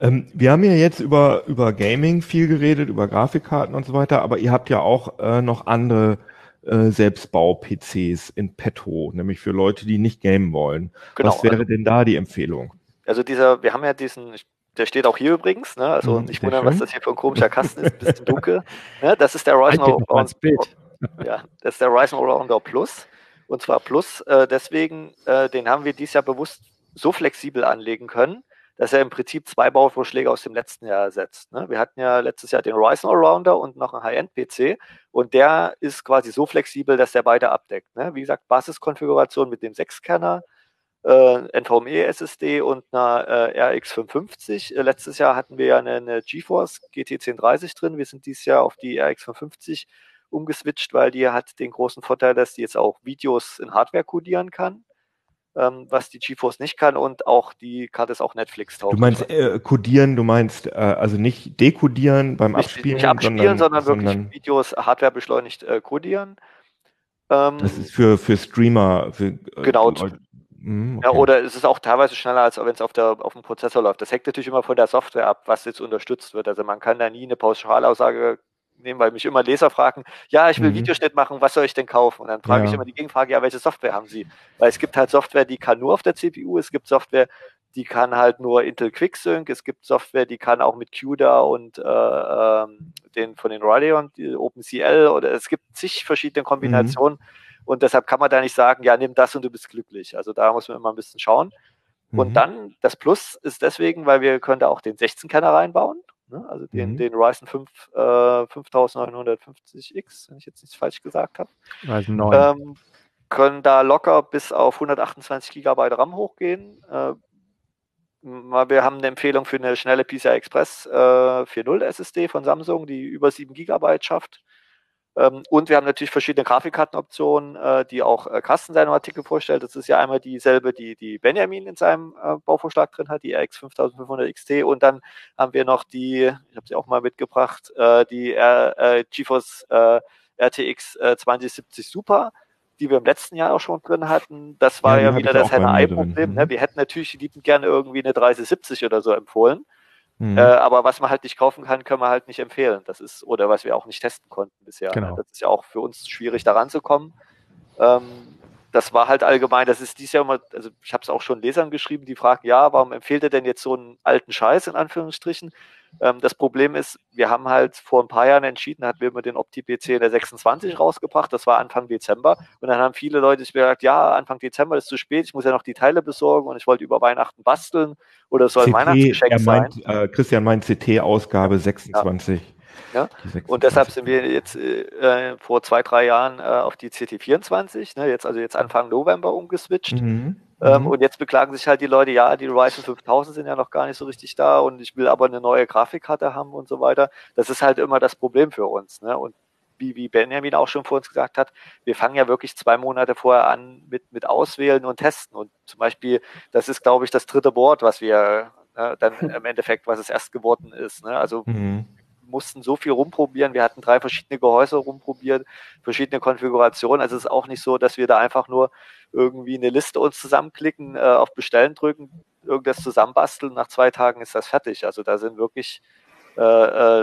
Ähm, wir haben ja jetzt über, über Gaming viel geredet, über Grafikkarten und so weiter, aber ihr habt ja auch äh, noch andere äh, Selbstbau-PCs in petto, nämlich für Leute, die nicht gamen wollen. Genau, Was wäre also, denn da die Empfehlung? Also dieser, wir haben ja diesen, der steht auch hier übrigens, ne? also mhm, nicht wundern, was das hier für ein komischer Kasten ist, ein bisschen dunkel. Ne? Das ist der Ryzen Allrounder, ja, das ist der Ryzen Allrounder Plus. Und zwar Plus, äh, deswegen, äh, den haben wir dieses Jahr bewusst so flexibel anlegen können, dass er im Prinzip zwei Bauvorschläge aus dem letzten Jahr ersetzt. Ne? Wir hatten ja letztes Jahr den Ryzen Allrounder und noch einen High-End-PC und der ist quasi so flexibel, dass der beide abdeckt. Ne? Wie gesagt, Basiskonfiguration mit dem 6-Kerner, äh, NVMe-SSD und einer äh, RX 550. Äh, letztes Jahr hatten wir ja eine, eine GeForce GT 1030 drin. Wir sind dieses Jahr auf die RX 550 umgeswitcht, weil die hat den großen Vorteil, dass die jetzt auch Videos in Hardware codieren kann ähm, was die GeForce nicht kann und auch die Karte ist auch Netflix tauglich. Du meinst äh, codieren, du meinst äh, also nicht dekodieren beim nicht, Abspielen, nicht abspielen, sondern, sondern wirklich sondern Videos hardwarebeschleunigt äh, codieren. Ähm, das ist für für Streamer. Für, äh, genau. Leute. Mhm, Ja, okay. oder es ist auch teilweise schneller, als wenn es auf, der, auf dem Prozessor läuft. Das hängt natürlich immer von der Software ab, was jetzt unterstützt wird. Also man kann da nie eine Pauschalaussage nehmen, weil mich immer Leser fragen, ja, ich will Mhm. Videoschnitt machen, was soll ich denn kaufen? Und dann frage ich Ja. immer die Gegenfrage, ja, welche Software haben Sie? Weil es gibt halt Software, die kann nur auf der CPU, es gibt Software, die kann halt nur Intel QuickSync, es gibt Software, die kann auch mit CUDA und äh, ähm, den von den Radeon, OpenCL oder es gibt zig verschiedene Kombinationen und deshalb kann man da nicht sagen, ja, nimm das und du bist glücklich. Also da muss man immer ein bisschen schauen. Und Mhm. dann, das Plus ist deswegen, weil wir können da auch den 16-Kerner reinbauen, ne? also den, Mhm. den Ryzen 5 äh, 5950X, wenn ich jetzt nichts falsch gesagt habe. Ryzen 9. Ähm, können da locker bis auf 128 Gigabyte RAM hochgehen. Äh, wir haben eine Empfehlung für eine schnelle PCI Express äh, 4.0 SSD von Samsung, die über 7 Gigabyte schafft. Ähm, und wir haben natürlich verschiedene Grafikkartenoptionen, äh, die auch äh, Carsten in seinem Artikel vorstellt. Das ist ja einmal dieselbe, die, die Benjamin in seinem äh, Bauvorschlag drin hat, die RX 5500 XT. Und dann haben wir noch die, ich habe sie auch mal mitgebracht, äh, die R, äh, GeForce äh, RTX äh, 2070 Super, die wir im letzten Jahr auch schon drin hatten. Das war Ja, ja, wieder das drin. HNI-Problem. Mhm. Ne? Wir hätten natürlich liebend gerne irgendwie eine 3070 oder so empfohlen. Mhm. Äh, aber was man halt nicht kaufen kann, können wir halt nicht empfehlen. Das ist, oder was wir auch nicht testen konnten bisher. Genau. Das ist ja auch für uns schwierig, da ranzukommen. Ähm, das war halt allgemein, das ist dies Jahr immer, also ich habe es auch schon Lesern geschrieben, die fragen, ja, warum empfiehlt ihr denn jetzt so einen alten Scheiß in Anführungsstrichen? Ähm, das Problem ist, wir haben halt vor ein paar Jahren entschieden, hatten wir immer den Opti-PC in der 26 rausgebracht, das war Anfang Dezember und dann haben viele Leute sich gesagt, ja, Anfang Dezember ist zu spät, ich muss ja noch die Teile besorgen und ich wollte über Weihnachten basteln oder es soll ein Weihnachtsgeschenk er sein. meint, äh, Christian meint CT-Ausgabe 26. Ja. 26. Und deshalb sind wir jetzt äh, vor zwei, drei Jahren äh, auf die CT24, ne, jetzt also jetzt Anfang November umgeswitcht. Mhm. Ähm, Mhm. und jetzt beklagen sich halt die Leute, ja, die Ryzen 5000 sind ja noch gar nicht so richtig da und ich will aber eine neue Grafikkarte haben und so weiter. Das ist halt immer das Problem für uns. Ne? Und wie, wie Benjamin auch schon vor uns gesagt hat, wir fangen ja wirklich zwei Monate vorher an mit, mit Auswählen und Testen. Und zum Beispiel, das ist, glaube ich, das dritte Board, was wir äh, dann im Endeffekt, was es erst geworden ist. Ne? Also Mhm. Mussten so viel rumprobieren. Wir hatten drei verschiedene Gehäuse rumprobiert, verschiedene Konfigurationen. Also es ist auch nicht so, dass wir da einfach nur irgendwie eine Liste uns zusammenklicken, äh, auf Bestellen drücken, irgendwas zusammenbasteln. Nach zwei Tagen ist das fertig. Also da sind wirklich äh,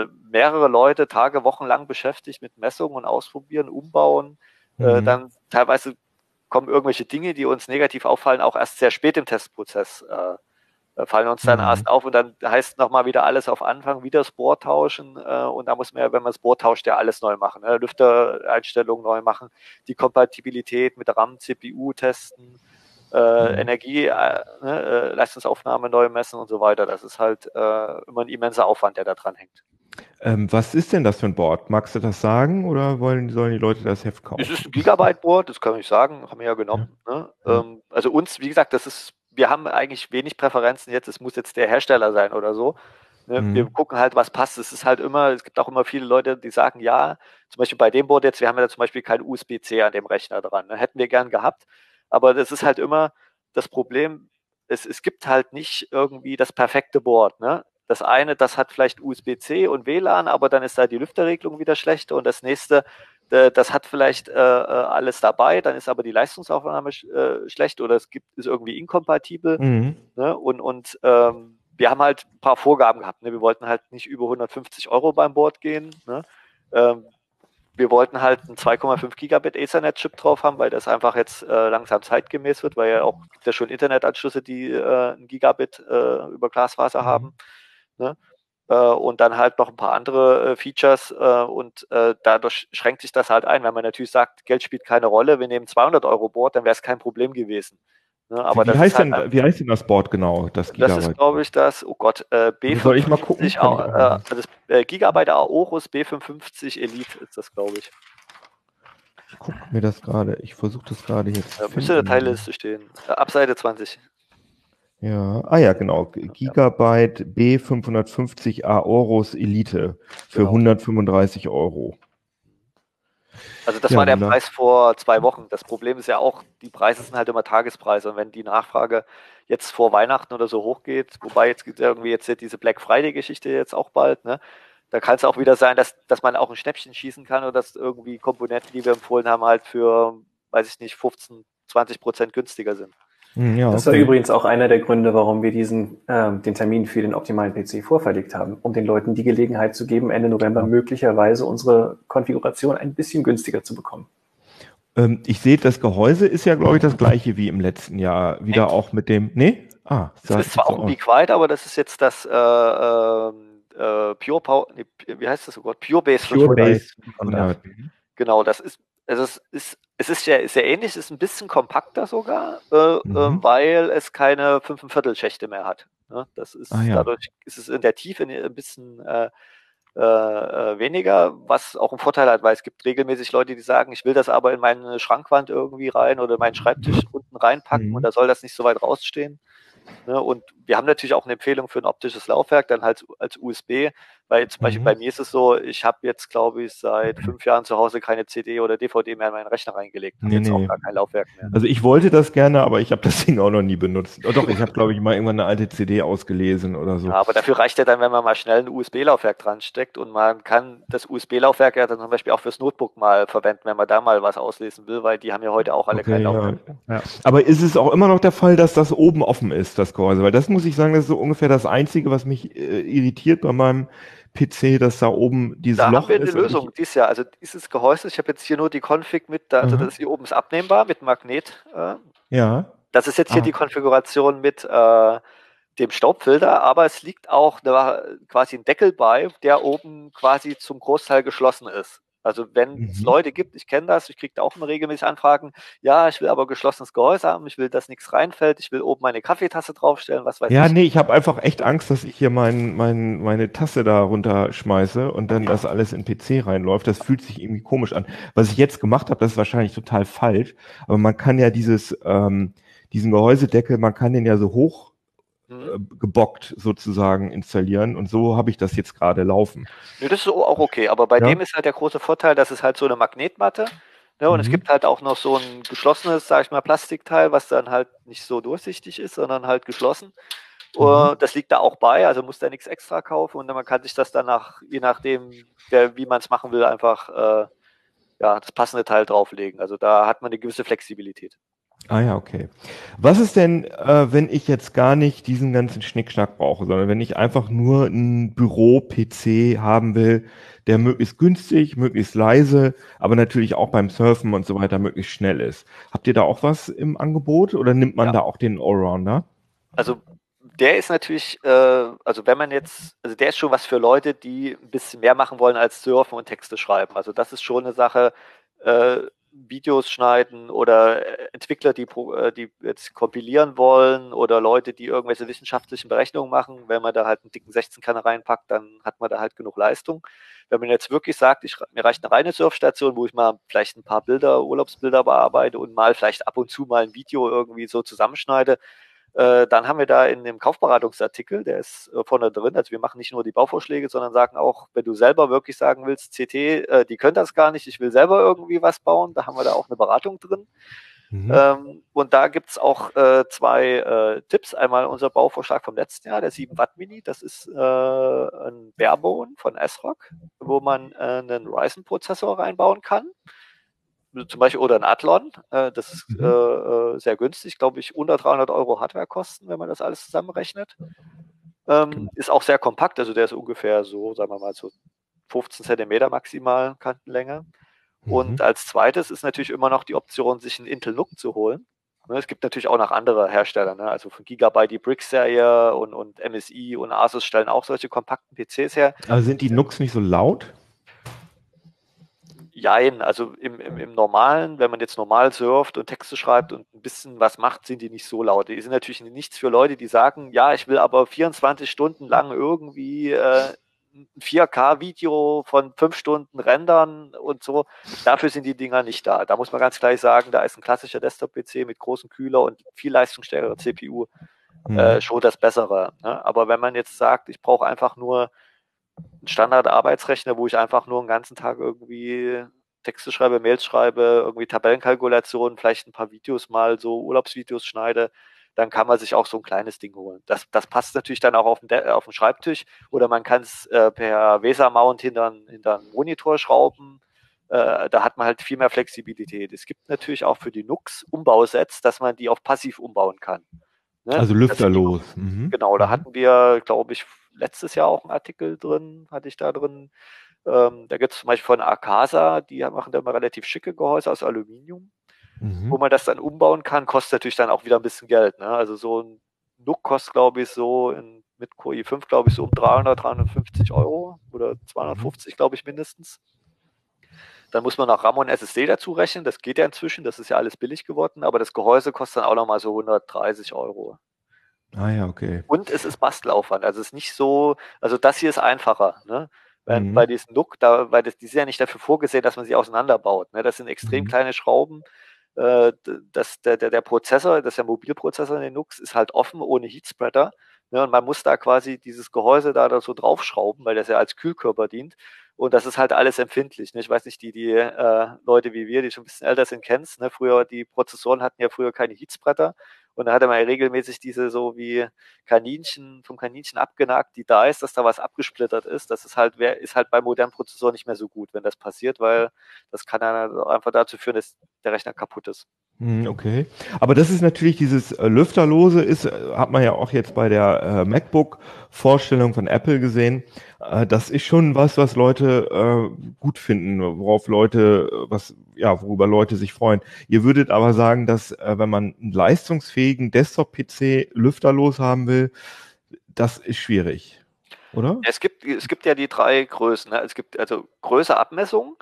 äh, mehrere Leute Tage, Wochen lang beschäftigt mit Messungen und Ausprobieren, Umbauen. Äh, Mhm. dann teilweise kommen irgendwelche Dinge, die uns negativ auffallen, auch erst sehr spät im Testprozess. Äh, äh, fallen uns dann Mhm. erst auf und dann heißt nochmal wieder alles auf Anfang, wieder das Board tauschen äh, und da muss man ja, wenn man das Board tauscht, ja alles neu machen. Ne? Lüftereinstellungen neu machen, die Kompatibilität mit RAM, CPU testen, äh, Mhm. Energie, äh, ne, äh, Leistungsaufnahme neu messen und so weiter. Das ist halt äh, immer ein immenser Aufwand, der da dran hängt. Ähm, was ist denn das für ein Board? Magst du das sagen oder wollen, sollen die Leute das Heft kaufen? Es ist ein Gigabyte-Board, das kann ich sagen, haben wir ja genommen. Ne? Ja. Ähm, also uns, wie gesagt, das ist, wir haben eigentlich wenig Präferenzen jetzt, es muss jetzt der Hersteller sein oder so. Ne? Mhm. Wir gucken halt, was passt. Es ist halt immer, es gibt auch immer viele Leute, die sagen, ja, zum Beispiel bei dem Board jetzt, wir haben ja zum Beispiel kein USB-C an dem Rechner dran. Ne? Hätten wir gern gehabt, aber das ist halt immer das Problem, es, es gibt halt nicht irgendwie das perfekte Board. Ne? Das eine, das hat vielleicht USB-C und WLAN, aber dann ist da die Lüfterregelung wieder schlecht und das nächste, das hat vielleicht äh, äh, alles dabei, dann ist aber die Leistungsaufnahme sch äh, schlecht oder es gibt, ist irgendwie inkompatibel. Mhm. Ne? Und, und ähm, wir haben halt ein paar Vorgaben gehabt. Ne? Wir wollten halt nicht über 150 Euro beim Board gehen. Ne? Ähm, wir wollten halt einen 2,5 Gigabit Ethernet-Chip drauf haben, weil das einfach jetzt äh, langsam zeitgemäß wird, weil ja auch gibt ja schon Internetanschlüsse, die äh, ein Gigabit äh, über Glasfaser Mhm. haben. Ne? Äh, und dann halt noch ein paar andere äh, Features äh, und dadurch schränkt sich das halt ein. Wenn man natürlich sagt, Geld spielt keine Rolle, wir nehmen 200 Euro Board, dann wäre es kein Problem gewesen. Ne? Wie, heißt halt denn, wie heißt denn das Board genau? Das das ist, glaube ich, das, oh Gott, äh, B55, Soll ich mal gucken? Ich auch äh, das äh, Gigabyte Aorus B550 Elite ist das, glaube ich. ich gucke mir das gerade. Ich versuche das gerade jetzt. Da müsste in der. Teilliste stehen. Ab Seite 20. Ja, ah ja, genau. Gigabyte B550 Aorus Elite für Genau. 135 Euro. Also das Ja, war der wunderbar. Preis vor zwei Wochen. Das Problem ist ja auch, die Preise sind halt immer Tagespreise. Und wenn die Nachfrage jetzt vor Weihnachten oder so hochgeht, wobei jetzt gibt es irgendwie jetzt diese Black Friday-Geschichte jetzt auch bald, ne? Da kann es auch wieder sein, dass, dass man auch ein Schnäppchen schießen kann oder dass irgendwie Komponenten, die wir empfohlen haben, halt für, weiß ich nicht, 15, 20 Prozent günstiger sind. Hm, Ja, Das war okay. übrigens auch einer der Gründe, warum wir diesen, ähm, den Termin für den optimalen PC vorverlegt haben, um den Leuten die Gelegenheit zu geben, Ende November möglicherweise unsere Konfiguration ein bisschen günstiger zu bekommen. Ähm, ich sehe, das Gehäuse ist ja, glaube ich, das gleiche wie im letzten Jahr. Wieder Nee. auch mit dem. Nee? Ah, Das ist zwar auch ein Quiet, aber das ist jetzt das äh, ähm, äh, Pure Power, nee, wie heißt das so Gott? Pure Base Pure 500. Base 500. Genau, das ist, also es ist, es ist ja sehr ähnlich, es ist ein bisschen kompakter sogar, äh, Mhm. äh, weil es keine 5 Viertel Schächte mehr hat. Ne? Das ist, Ah, ja. dadurch ist es in der Tiefe ein bisschen äh, äh, äh, weniger, was auch einen Vorteil hat, weil es gibt regelmäßig Leute, die sagen, ich will das aber in meine Schrankwand irgendwie rein oder meinen Schreibtisch unten reinpacken Mhm. und da soll das nicht so weit rausstehen. Ne? Und wir haben natürlich auch eine Empfehlung für ein optisches Laufwerk, dann halt als USB, weil zum Beispiel Mhm. bei mir ist es so, ich habe jetzt, glaube ich, seit fünf Jahren zu Hause keine CD oder DVD mehr in meinen Rechner reingelegt. Nee, jetzt nee. auch gar kein Laufwerk mehr. Also ich wollte das gerne, aber ich habe das Ding auch noch nie benutzt. Oh, doch, ich habe, glaube ich, mal irgendwann eine alte CD ausgelesen oder so. Ja, aber dafür reicht ja dann, wenn man mal schnell ein USB-Laufwerk dran steckt und man kann das USB-Laufwerk ja dann zum Beispiel auch fürs Notebook mal verwenden, wenn man da mal was auslesen will, weil die haben ja heute auch alle Okay, kein ja. Laufwerk. Ja. Aber ist es auch immer noch der Fall, dass das oben offen ist, das Gehäuse? Weil das muss ich sagen, das ist so ungefähr das Einzige, was mich äh, irritiert bei meinem PC, dass da oben dieses Da Loch haben wir eine ist. Lösung dieses Jahr. Also dieses Gehäuse, ich habe jetzt hier nur die Config mit, da, also Mhm. das ist hier oben ist abnehmbar mit Magnet. Äh, ja. das ist jetzt hier Ah. die Konfiguration mit äh, dem Staubfilter, aber es liegt auch eine, quasi ein Deckel bei, der oben quasi zum Großteil geschlossen ist. Also wenn es Mhm. Leute gibt, ich kenne das, ich kriege da auch immer regelmäßig Anfragen, ja, ich will aber geschlossenes Gehäuse haben, ich will, dass nichts reinfällt, ich will oben meine Kaffeetasse draufstellen, was weiß Ja, ich. nee, ich habe einfach echt Angst, dass ich hier mein, mein, meine Tasse da runterschmeiße und dann das alles in PC reinläuft. Das fühlt sich irgendwie komisch an. Was ich jetzt gemacht habe, das ist wahrscheinlich total falsch, aber man kann ja dieses, ähm, diesen Gehäusedeckel, man kann den ja so hoch gebockt sozusagen installieren und so habe ich das jetzt gerade laufen. Nee, das ist auch okay, aber bei Ja. dem ist halt der große Vorteil, dass es halt so eine Magnetmatte ne, und es Mhm. gibt halt auch noch so ein geschlossenes, sag ich mal, Plastikteil, was dann halt nicht so durchsichtig ist, sondern halt geschlossen. Mhm. Äh, Das liegt da auch bei, also muss da nichts extra kaufen und man kann sich das danach, je nachdem, wer, wie man es machen will, einfach äh, ja, das passende Teil drauflegen. Also da hat man eine gewisse Flexibilität. Ah ja, okay. Was ist denn, äh, wenn ich jetzt gar nicht diesen ganzen Schnickschnack brauche, sondern wenn ich einfach nur einen Büro-PC haben will, der möglichst günstig, möglichst leise, aber natürlich auch beim Surfen und so weiter möglichst schnell ist. Habt ihr da auch was im Angebot oder nimmt man Ja. da auch den Allrounder? Also der ist natürlich, äh, also wenn man jetzt, also der ist schon was für Leute, die ein bisschen mehr machen wollen als surfen und Texte schreiben. Also das ist schon eine Sache, äh, Videos schneiden oder äh, Entwickler, die, äh, die jetzt kompilieren wollen oder Leute, die irgendwelche wissenschaftlichen Berechnungen machen. Wenn man da halt einen dicken 16-Kanner reinpackt, dann hat man da halt genug Leistung. Wenn man jetzt wirklich sagt, ich, mir reicht eine reine Surfstation, wo ich mal vielleicht ein paar Bilder, Urlaubsbilder bearbeite und mal vielleicht ab und zu mal ein Video irgendwie so zusammenschneide, äh, dann haben wir da in dem Kaufberatungsartikel, der ist äh, vorne drin, also wir machen nicht nur die Bauvorschläge, sondern sagen auch, wenn du selber wirklich sagen willst, CT, äh, die können das gar nicht, ich will selber irgendwie was bauen, da haben wir da auch eine Beratung drin. Mhm. Ähm, und da gibt's auch äh, zwei äh, Tipps. Einmal unser Bauvorschlag vom letzten Jahr, der 7 Watt Mini. Das ist äh, ein Barebone von ASRock, wo man äh, einen Ryzen-Prozessor reinbauen kann. Zum Beispiel oder ein Athlon. Äh, das ist Mhm. äh, äh, sehr günstig, glaube ich, unter 300 Euro Hardwarekosten, wenn man das alles zusammenrechnet. Ähm, ist auch sehr kompakt, also der ist ungefähr so, sagen wir mal, so 15 Zentimeter maximal Kantenlänge. Und Mhm. als zweites ist natürlich immer noch die Option, sich einen Intel NUC zu holen. Ne, Es gibt natürlich auch noch andere Hersteller, ne? also von Gigabyte die Brick-Serie und, und MSI und Asus stellen auch solche kompakten PCs her. Also sind die Nux nicht so laut? Jein, also im, im, im Normalen, wenn man jetzt normal surft und Texte schreibt und ein bisschen was macht, sind die nicht so laut. Die sind natürlich nichts für Leute, die sagen, ja, ich will aber 24 Stunden lang irgendwie äh, ein 4K-Video von fünf Stunden rendern und so. Dafür sind die Dinger nicht da. Da muss man ganz gleich sagen, da ist ein klassischer Desktop-PC mit großem Kühler und viel leistungsstärkerer CPU Mhm. äh, schon das Bessere. Ne? Aber wenn man jetzt sagt, ich brauche einfach nur einen Standard-Arbeitsrechner, wo ich einfach nur einen ganzen Tag irgendwie Texte schreibe, Mails schreibe, irgendwie Tabellenkalkulationen, vielleicht ein paar Videos mal, so Urlaubsvideos schneide, dann kann man sich auch so ein kleines Ding holen. Das, das passt natürlich dann auch auf den, De auf den Schreibtisch oder man kann es äh, per VESA-Mount hinter, hinter einen Monitor schrauben. äh, da hat man halt viel mehr Flexibilität. Es gibt natürlich auch für die NUX Umbausets, dass man die auf passiv umbauen kann. Ne? Also lüfterlos. Mhm. Genau, da mhm. hatten wir, glaube ich, letztes Jahr auch einen Artikel drin, hatte ich da drin. Ähm, da gibt es zum Beispiel von Akasa, die machen da immer relativ schicke Gehäuse aus Aluminium, mhm. wo man das dann umbauen kann, kostet natürlich dann auch wieder ein bisschen Geld. Ne? Also so ein NUC kostet, glaube ich, so in, mit Core i5, glaube ich, so um 300, 350 Euro oder 250, glaube ich, mindestens. Dann muss man noch RAM und SSD dazu rechnen. Das geht ja inzwischen, das ist ja alles billig geworden, aber das Gehäuse kostet dann auch nochmal so 130 Euro. Ah ja, okay. Und es ist Bastelaufwand. Also es ist nicht so, also das hier ist einfacher. Ne? Bei, mhm. bei diesem Look, da, weil das, die sind ja nicht dafür vorgesehen, dass man sie auseinanderbaut. Ne? Das sind extrem mhm. kleine Schrauben. Äh, das, der, der, der Prozessor, das ist der Mobilprozessor in den Nux, ist halt offen ohne Heatspreader. Ne? Und man muss da quasi dieses Gehäuse da, da so draufschrauben, weil das ja als Kühlkörper dient. Und das ist halt alles empfindlich. Ne? Ich weiß nicht, die, die äh, Leute wie wir, die schon ein bisschen älter sind, kennst. Ne? Früher, die Prozessoren hatten ja früher keine Heatspreader. Und da hatte man ja regelmäßig diese so wie Kaninchen, vom Kaninchen abgenagt, die da ist, dass da was abgesplittert ist. Das ist halt, ist halt bei modernen Prozessoren nicht mehr so gut, wenn das passiert, weil das kann dann einfach dazu führen, dass der Rechner kaputt ist. Hm, okay. Aber das ist natürlich dieses äh, Lüfterlose ist, äh, hat man ja auch jetzt bei der äh, MacBook-Vorstellung von Apple gesehen. Äh, das ist schon was, was Leute äh, gut finden, worauf Leute, äh, was, ja, worüber Leute sich freuen. Ihr würdet aber sagen, dass äh, wenn man einen leistungsfähigen Desktop-PC lüfterlos haben will, das ist schwierig, oder? Es gibt, es gibt ja die drei Größen. Ne? Es gibt also Größe, Abmessung,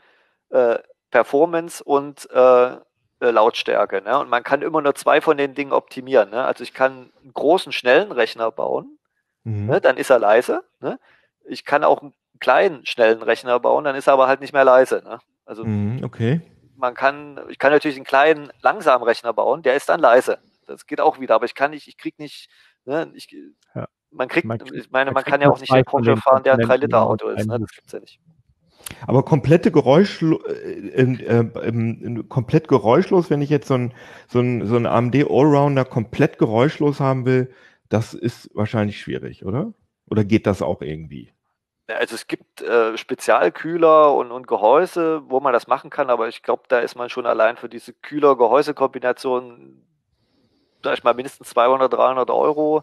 äh, Performance und äh, äh, Lautstärke. Ne? Und man kann immer nur zwei von den Dingen optimieren. Ne? Also ich kann einen großen, schnellen Rechner bauen, mhm. ne? dann ist er leise. Ne? Ich kann auch einen kleinen, schnellen Rechner bauen, dann ist er aber halt nicht mehr leise. Ne? Also mhm, okay. man kann, ich kann natürlich einen kleinen, langsamen Rechner bauen, der ist dann leise. Das geht auch wieder, aber ich kann nicht, ich krieg nicht, ne, ich, ja. man kriegt, man, ich meine, man, man kann ja auch nicht den Porsche fahren, der ein 3-Liter-Auto ist. Ne? Das gibt's ja nicht. Aber komplette Geräuschlo äh, äh, äh, komplett geräuschlos, wenn ich jetzt so ein, so ein, so ein AMD Allrounder komplett geräuschlos haben will, das ist wahrscheinlich schwierig, oder? Oder geht das auch irgendwie? Also es gibt äh, Spezialkühler und, und Gehäuse, wo man das machen kann, aber ich glaube, da ist man schon allein für diese Kühler-Gehäuse-Kombination, sag ich mal, mindestens 200, 300 Euro.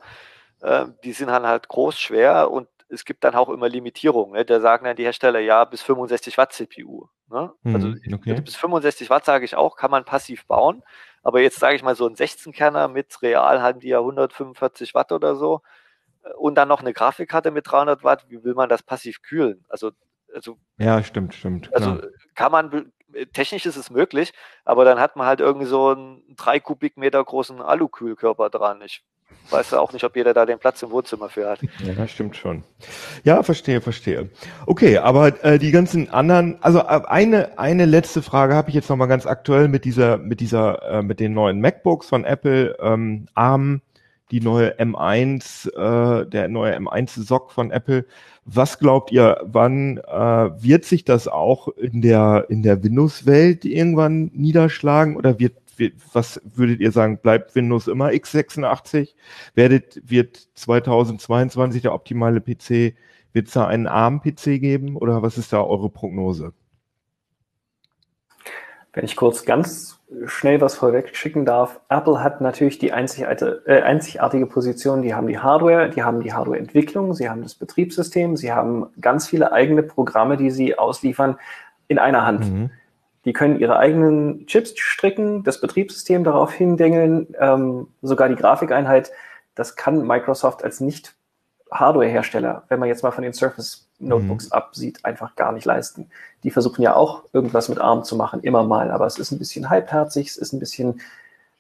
Äh, die sind dann halt groß, schwer und es gibt dann auch immer Limitierungen. Ne? Da sagen dann die Hersteller, ja, bis 65 Watt CPU. Ne? Also hm, okay. also bis 65 Watt, sage ich auch, kann man passiv bauen. Aber jetzt sage ich mal so ein 16-Kerner mit real haben die ja 145 Watt oder so äh, und dann noch eine Grafikkarte mit 300 Watt, wie will man das passiv kühlen? Also, also ja, stimmt, stimmt. Also klar. kann man, technisch ist es möglich, aber dann hat man halt irgendwie so einen drei Kubikmeter großen Alukühlkörper dran. Ich weiß auch nicht, ob jeder da den Platz im Wohnzimmer für hat. Ja, das stimmt schon. Ja, verstehe, verstehe. Okay, aber äh, die ganzen anderen, also äh, eine eine letzte Frage habe ich jetzt noch mal ganz aktuell mit dieser mit dieser äh, mit den neuen MacBooks von Apple ähm, ARM, die neue M1, äh, der neue M1 SoC von Apple. Was glaubt ihr, wann äh, wird sich das auch in der in der Windows-Welt irgendwann niederschlagen oder wird was würdet ihr sagen, bleibt Windows immer x86? Werdet, wird 2022 der optimale PC, wird es da einen ARM-PC geben oder was ist da eure Prognose? Wenn ich kurz ganz schnell was vorweg schicken darf, Apple hat natürlich die einzigartige, äh, einzigartige Position, die haben die Hardware, die haben die Hardware-Entwicklung, sie haben das Betriebssystem, sie haben ganz viele eigene Programme, die sie ausliefern in einer Hand. Mhm. Die können ihre eigenen Chips stricken, das Betriebssystem darauf hindengeln, ähm, sogar die Grafikeinheit. Das kann Microsoft als nicht Hardware-Hersteller, wenn man jetzt mal von den Surface Notebooks mhm. absieht, einfach gar nicht leisten. Die versuchen ja auch irgendwas mit ARM zu machen, immer mal, aber es ist ein bisschen halbherzig, es ist ein bisschen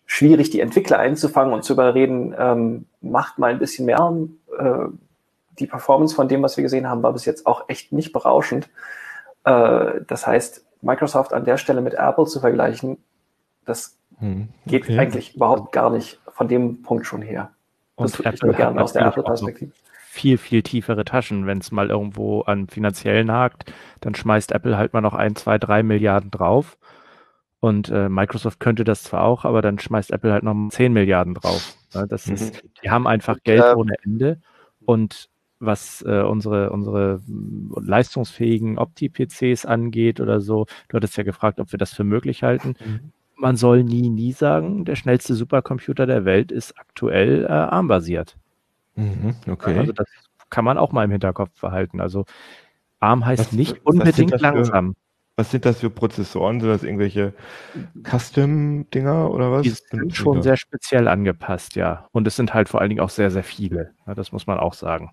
schwierig, die Entwickler einzufangen und zu überreden, ähm, macht mal ein bisschen mehr ARM. Äh, die Performance von dem, was wir gesehen haben, war bis jetzt auch echt nicht berauschend. Äh, das heißt, Microsoft an der Stelle mit Apple zu vergleichen, das hm, okay. geht eigentlich überhaupt gar nicht von dem Punkt schon her. Und das Apple ich gerne aus der Apple-Perspektive. Viel, viel tiefere Taschen. Wenn es mal irgendwo an finanziellen hakt, dann schmeißt Apple halt mal noch ein, zwei, drei Milliarden drauf. Und äh, Microsoft könnte das zwar auch, aber dann schmeißt Apple halt noch 10 Milliarden drauf. Ja, das mhm. ist, die haben einfach Geld ähm, ohne Ende. Und was äh, unsere, unsere leistungsfähigen Opti-PCs angeht oder so. Du hattest ja gefragt, ob wir das für möglich halten. Mhm. Man soll nie, nie sagen, der schnellste Supercomputer der Welt ist aktuell äh, ARM-basiert. Mhm, okay. Also das kann man auch mal im Hinterkopf behalten. Also ARM heißt was, nicht unbedingt langsam. Was sind das für Prozessoren? Sind das irgendwelche Custom-Dinger oder was? Die sind schon sehr speziell angepasst, ja. Und es sind halt vor allen Dingen auch sehr, sehr viele. Ja, das muss man auch sagen.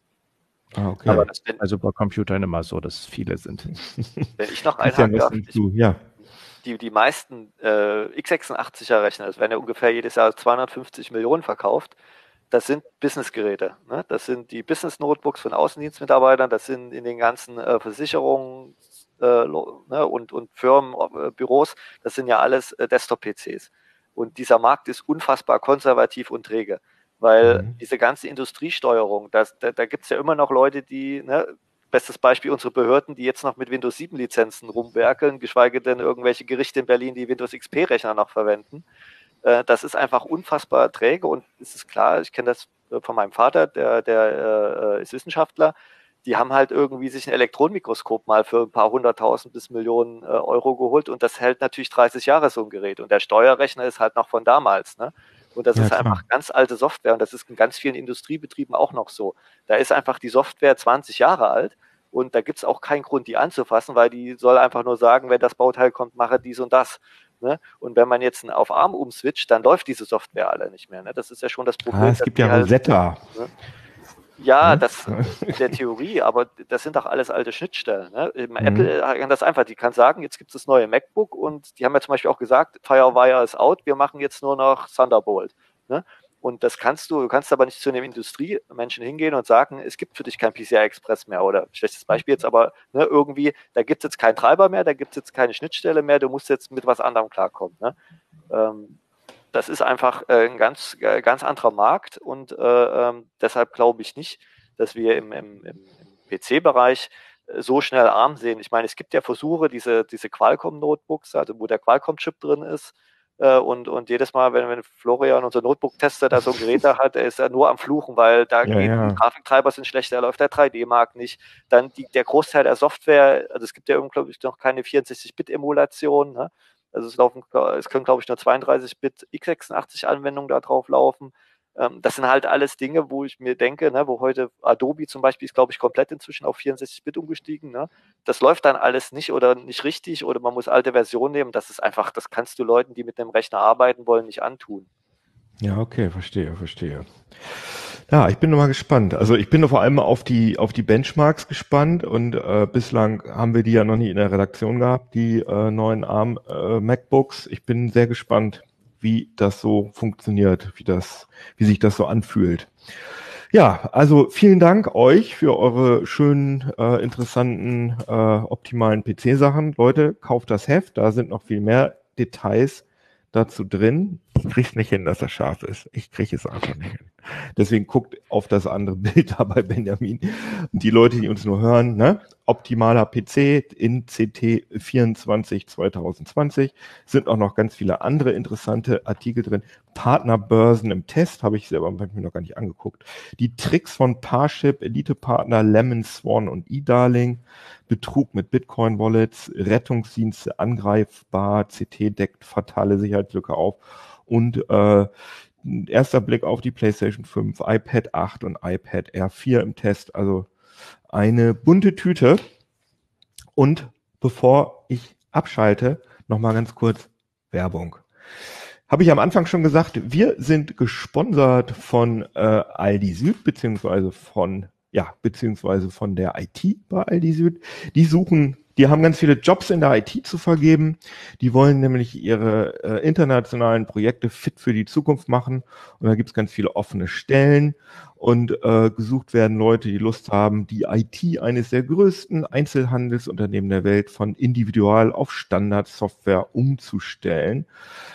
Ah, okay. Aber das ist bei Supercomputern immer so, dass es viele sind. Wenn ich noch einhaken darf, ich, ja. die, die meisten äh, x86er Rechner, es werden ja ungefähr jedes Jahr 250 Millionen verkauft, das sind Businessgeräte. Ne? Das sind die Business-Notebooks von Außendienstmitarbeitern, das sind in den ganzen äh, Versicherungen, äh, ne, und, und Firmen, äh, Büros, das sind ja alles äh, Desktop-PCs. Und dieser Markt ist unfassbar konservativ und träge, weil mhm. diese ganze Industriesteuerung, das, da, da gibt es ja immer noch Leute, die, ne, bestes Beispiel unsere Behörden, die jetzt noch mit Windows 7 Lizenzen rumwerkeln, geschweige denn irgendwelche Gerichte in Berlin, die Windows XP Rechner noch verwenden. Äh, das ist einfach unfassbar träge und es ist klar, ich kenne das äh, von meinem Vater, der, der äh, ist Wissenschaftler, die haben halt irgendwie sich ein Elektronenmikroskop mal für ein paar hunderttausend bis Millionen Euro geholt und das hält natürlich 30 Jahre so ein Gerät. Und der Steuerrechner ist halt noch von damals, ne? Und das ja, ist klar. einfach ganz alte Software und das ist in ganz vielen Industriebetrieben auch noch so. Da ist einfach die Software 20 Jahre alt und da gibt es auch keinen Grund, die anzufassen, weil die soll einfach nur sagen, wenn das Bauteil kommt, mache dies und das. Ne? Und wenn man jetzt auf ARM umswitcht, dann läuft diese Software alle nicht mehr. Ne? Das ist ja schon das Problem. Ah, es gibt ja Rosetta. Halt, ne? Ja, das in der Theorie, aber das sind doch alles alte Schnittstellen. Ne? Mhm. Apple kann das einfach, die kann sagen, jetzt gibt es das neue MacBook und die haben ja zum Beispiel auch gesagt, Firewire ist out, wir machen jetzt nur noch Thunderbolt. Ne? Und das kannst du, du kannst aber nicht zu einem Industriemenschen hingehen und sagen, es gibt für dich kein PCI Express mehr oder schlechtes Beispiel jetzt, aber ne, irgendwie, da gibt es jetzt keinen Treiber mehr, da gibt es jetzt keine Schnittstelle mehr, du musst jetzt mit was anderem klarkommen. Ne? Ähm, das ist einfach äh, ein ganz, äh, ganz anderer Markt und äh, ähm, deshalb glaube ich nicht, dass wir im, im, im PC-Bereich äh, so schnell arm sehen. Ich meine, es gibt ja Versuche, diese, diese Qualcomm-Notebooks, also wo der Qualcomm-Chip drin ist, und, und jedes Mal, wenn, wenn Florian unser Notebook-Tester da so ein Gerät da hat, ist er nur am Fluchen, weil da ja, geht, ja. die Grafiktreiber sind schlechter, da läuft der 3D-Markt nicht. Dann die, der Großteil der Software, also es gibt ja irgendwie, noch keine 64-Bit-Emulation, ne? Also es laufen, es können, glaube ich, nur 32-Bit x86-Anwendungen da drauf laufen. Ähm, das sind halt alles Dinge, wo ich mir denke, ne, wo heute Adobe zum Beispiel ist, glaube ich, komplett inzwischen auf 64-Bit umgestiegen. Ne? Das läuft dann alles nicht oder nicht richtig oder man muss alte Versionen nehmen. Das ist einfach, das kannst du Leuten, die mit einem Rechner arbeiten wollen, nicht antun. Ja, okay, verstehe, verstehe. Ja, ich bin nochmal gespannt. Also ich bin vor allem auf die auf die Benchmarks gespannt und äh, bislang haben wir die ja noch nie in der Redaktion gehabt, die äh, neuen ARM äh, MacBooks. Ich bin sehr gespannt, wie das so funktioniert, wie das, wie sich das so anfühlt. Ja, also vielen Dank euch für eure schönen, äh, interessanten, äh, optimalen PC-Sachen. Leute, kauft das Heft, da sind noch viel mehr Details dazu drin. Ich krieg's nicht hin, dass das scharf ist. Ich kriege es einfach nicht hin. Deswegen guckt auf das andere Bild da bei Benjamin. Die Leute, die uns nur hören, ne? optimaler PC in CT 24 2020 sind auch noch ganz viele andere interessante Artikel drin. Partnerbörsen im Test habe ich selber mir noch gar nicht angeguckt. Die Tricks von Parship, Elite-Partner Lemon, Swan und eDarling, Betrug mit Bitcoin-Wallets, Rettungsdienste angreifbar, CT deckt fatale Sicherheitslücke auf und äh, erster Blick auf die PlayStation 5, iPad 8 und iPad R4 im Test. Also eine bunte Tüte. Und bevor ich abschalte, nochmal ganz kurz Werbung. Habe ich am Anfang schon gesagt, wir sind gesponsert von äh, Aldi Süd, beziehungsweise von, ja, beziehungsweise von der IT bei Aldi Süd. Die suchen die haben ganz viele Jobs in der IT zu vergeben. Die wollen nämlich ihre äh, internationalen Projekte fit für die Zukunft machen. Und da gibt es ganz viele offene Stellen. Und äh, gesucht werden Leute, die Lust haben, die IT eines der größten Einzelhandelsunternehmen der Welt von individual auf Standardsoftware umzustellen.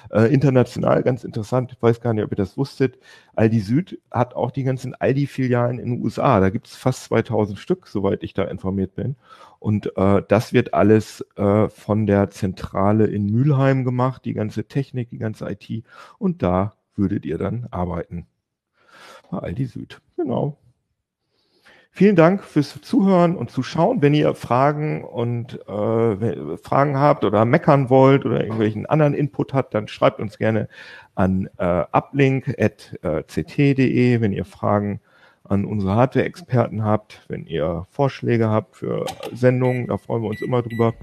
Äh, international, ganz interessant, ich weiß gar nicht, ob ihr das wusstet, Aldi Süd hat auch die ganzen Aldi-Filialen in den USA. Da gibt es fast 2000 Stück, soweit ich da informiert bin. Und äh, das wird alles äh, von der Zentrale in Mülheim gemacht, die ganze Technik, die ganze IT. Und da würdet ihr dann arbeiten. Bei Aldi Süd. Genau. Vielen Dank fürs Zuhören und Zuschauen. Wenn ihr Fragen und äh, Fragen habt oder meckern wollt oder irgendwelchen anderen Input habt, dann schreibt uns gerne an äh, uplink.ct.de, wenn ihr Fragen an unsere Hardware-Experten habt, wenn ihr Vorschläge habt für Sendungen, da freuen wir uns immer drüber.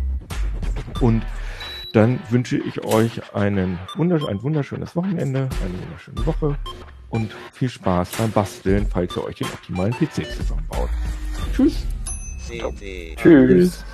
Und dann wünsche ich euch einen wundersch ein wunderschönes Wochenende, eine wunderschöne Woche und viel Spaß beim Basteln, falls ihr euch den optimalen PC zusammenbaut. Tschüss. Tschüss.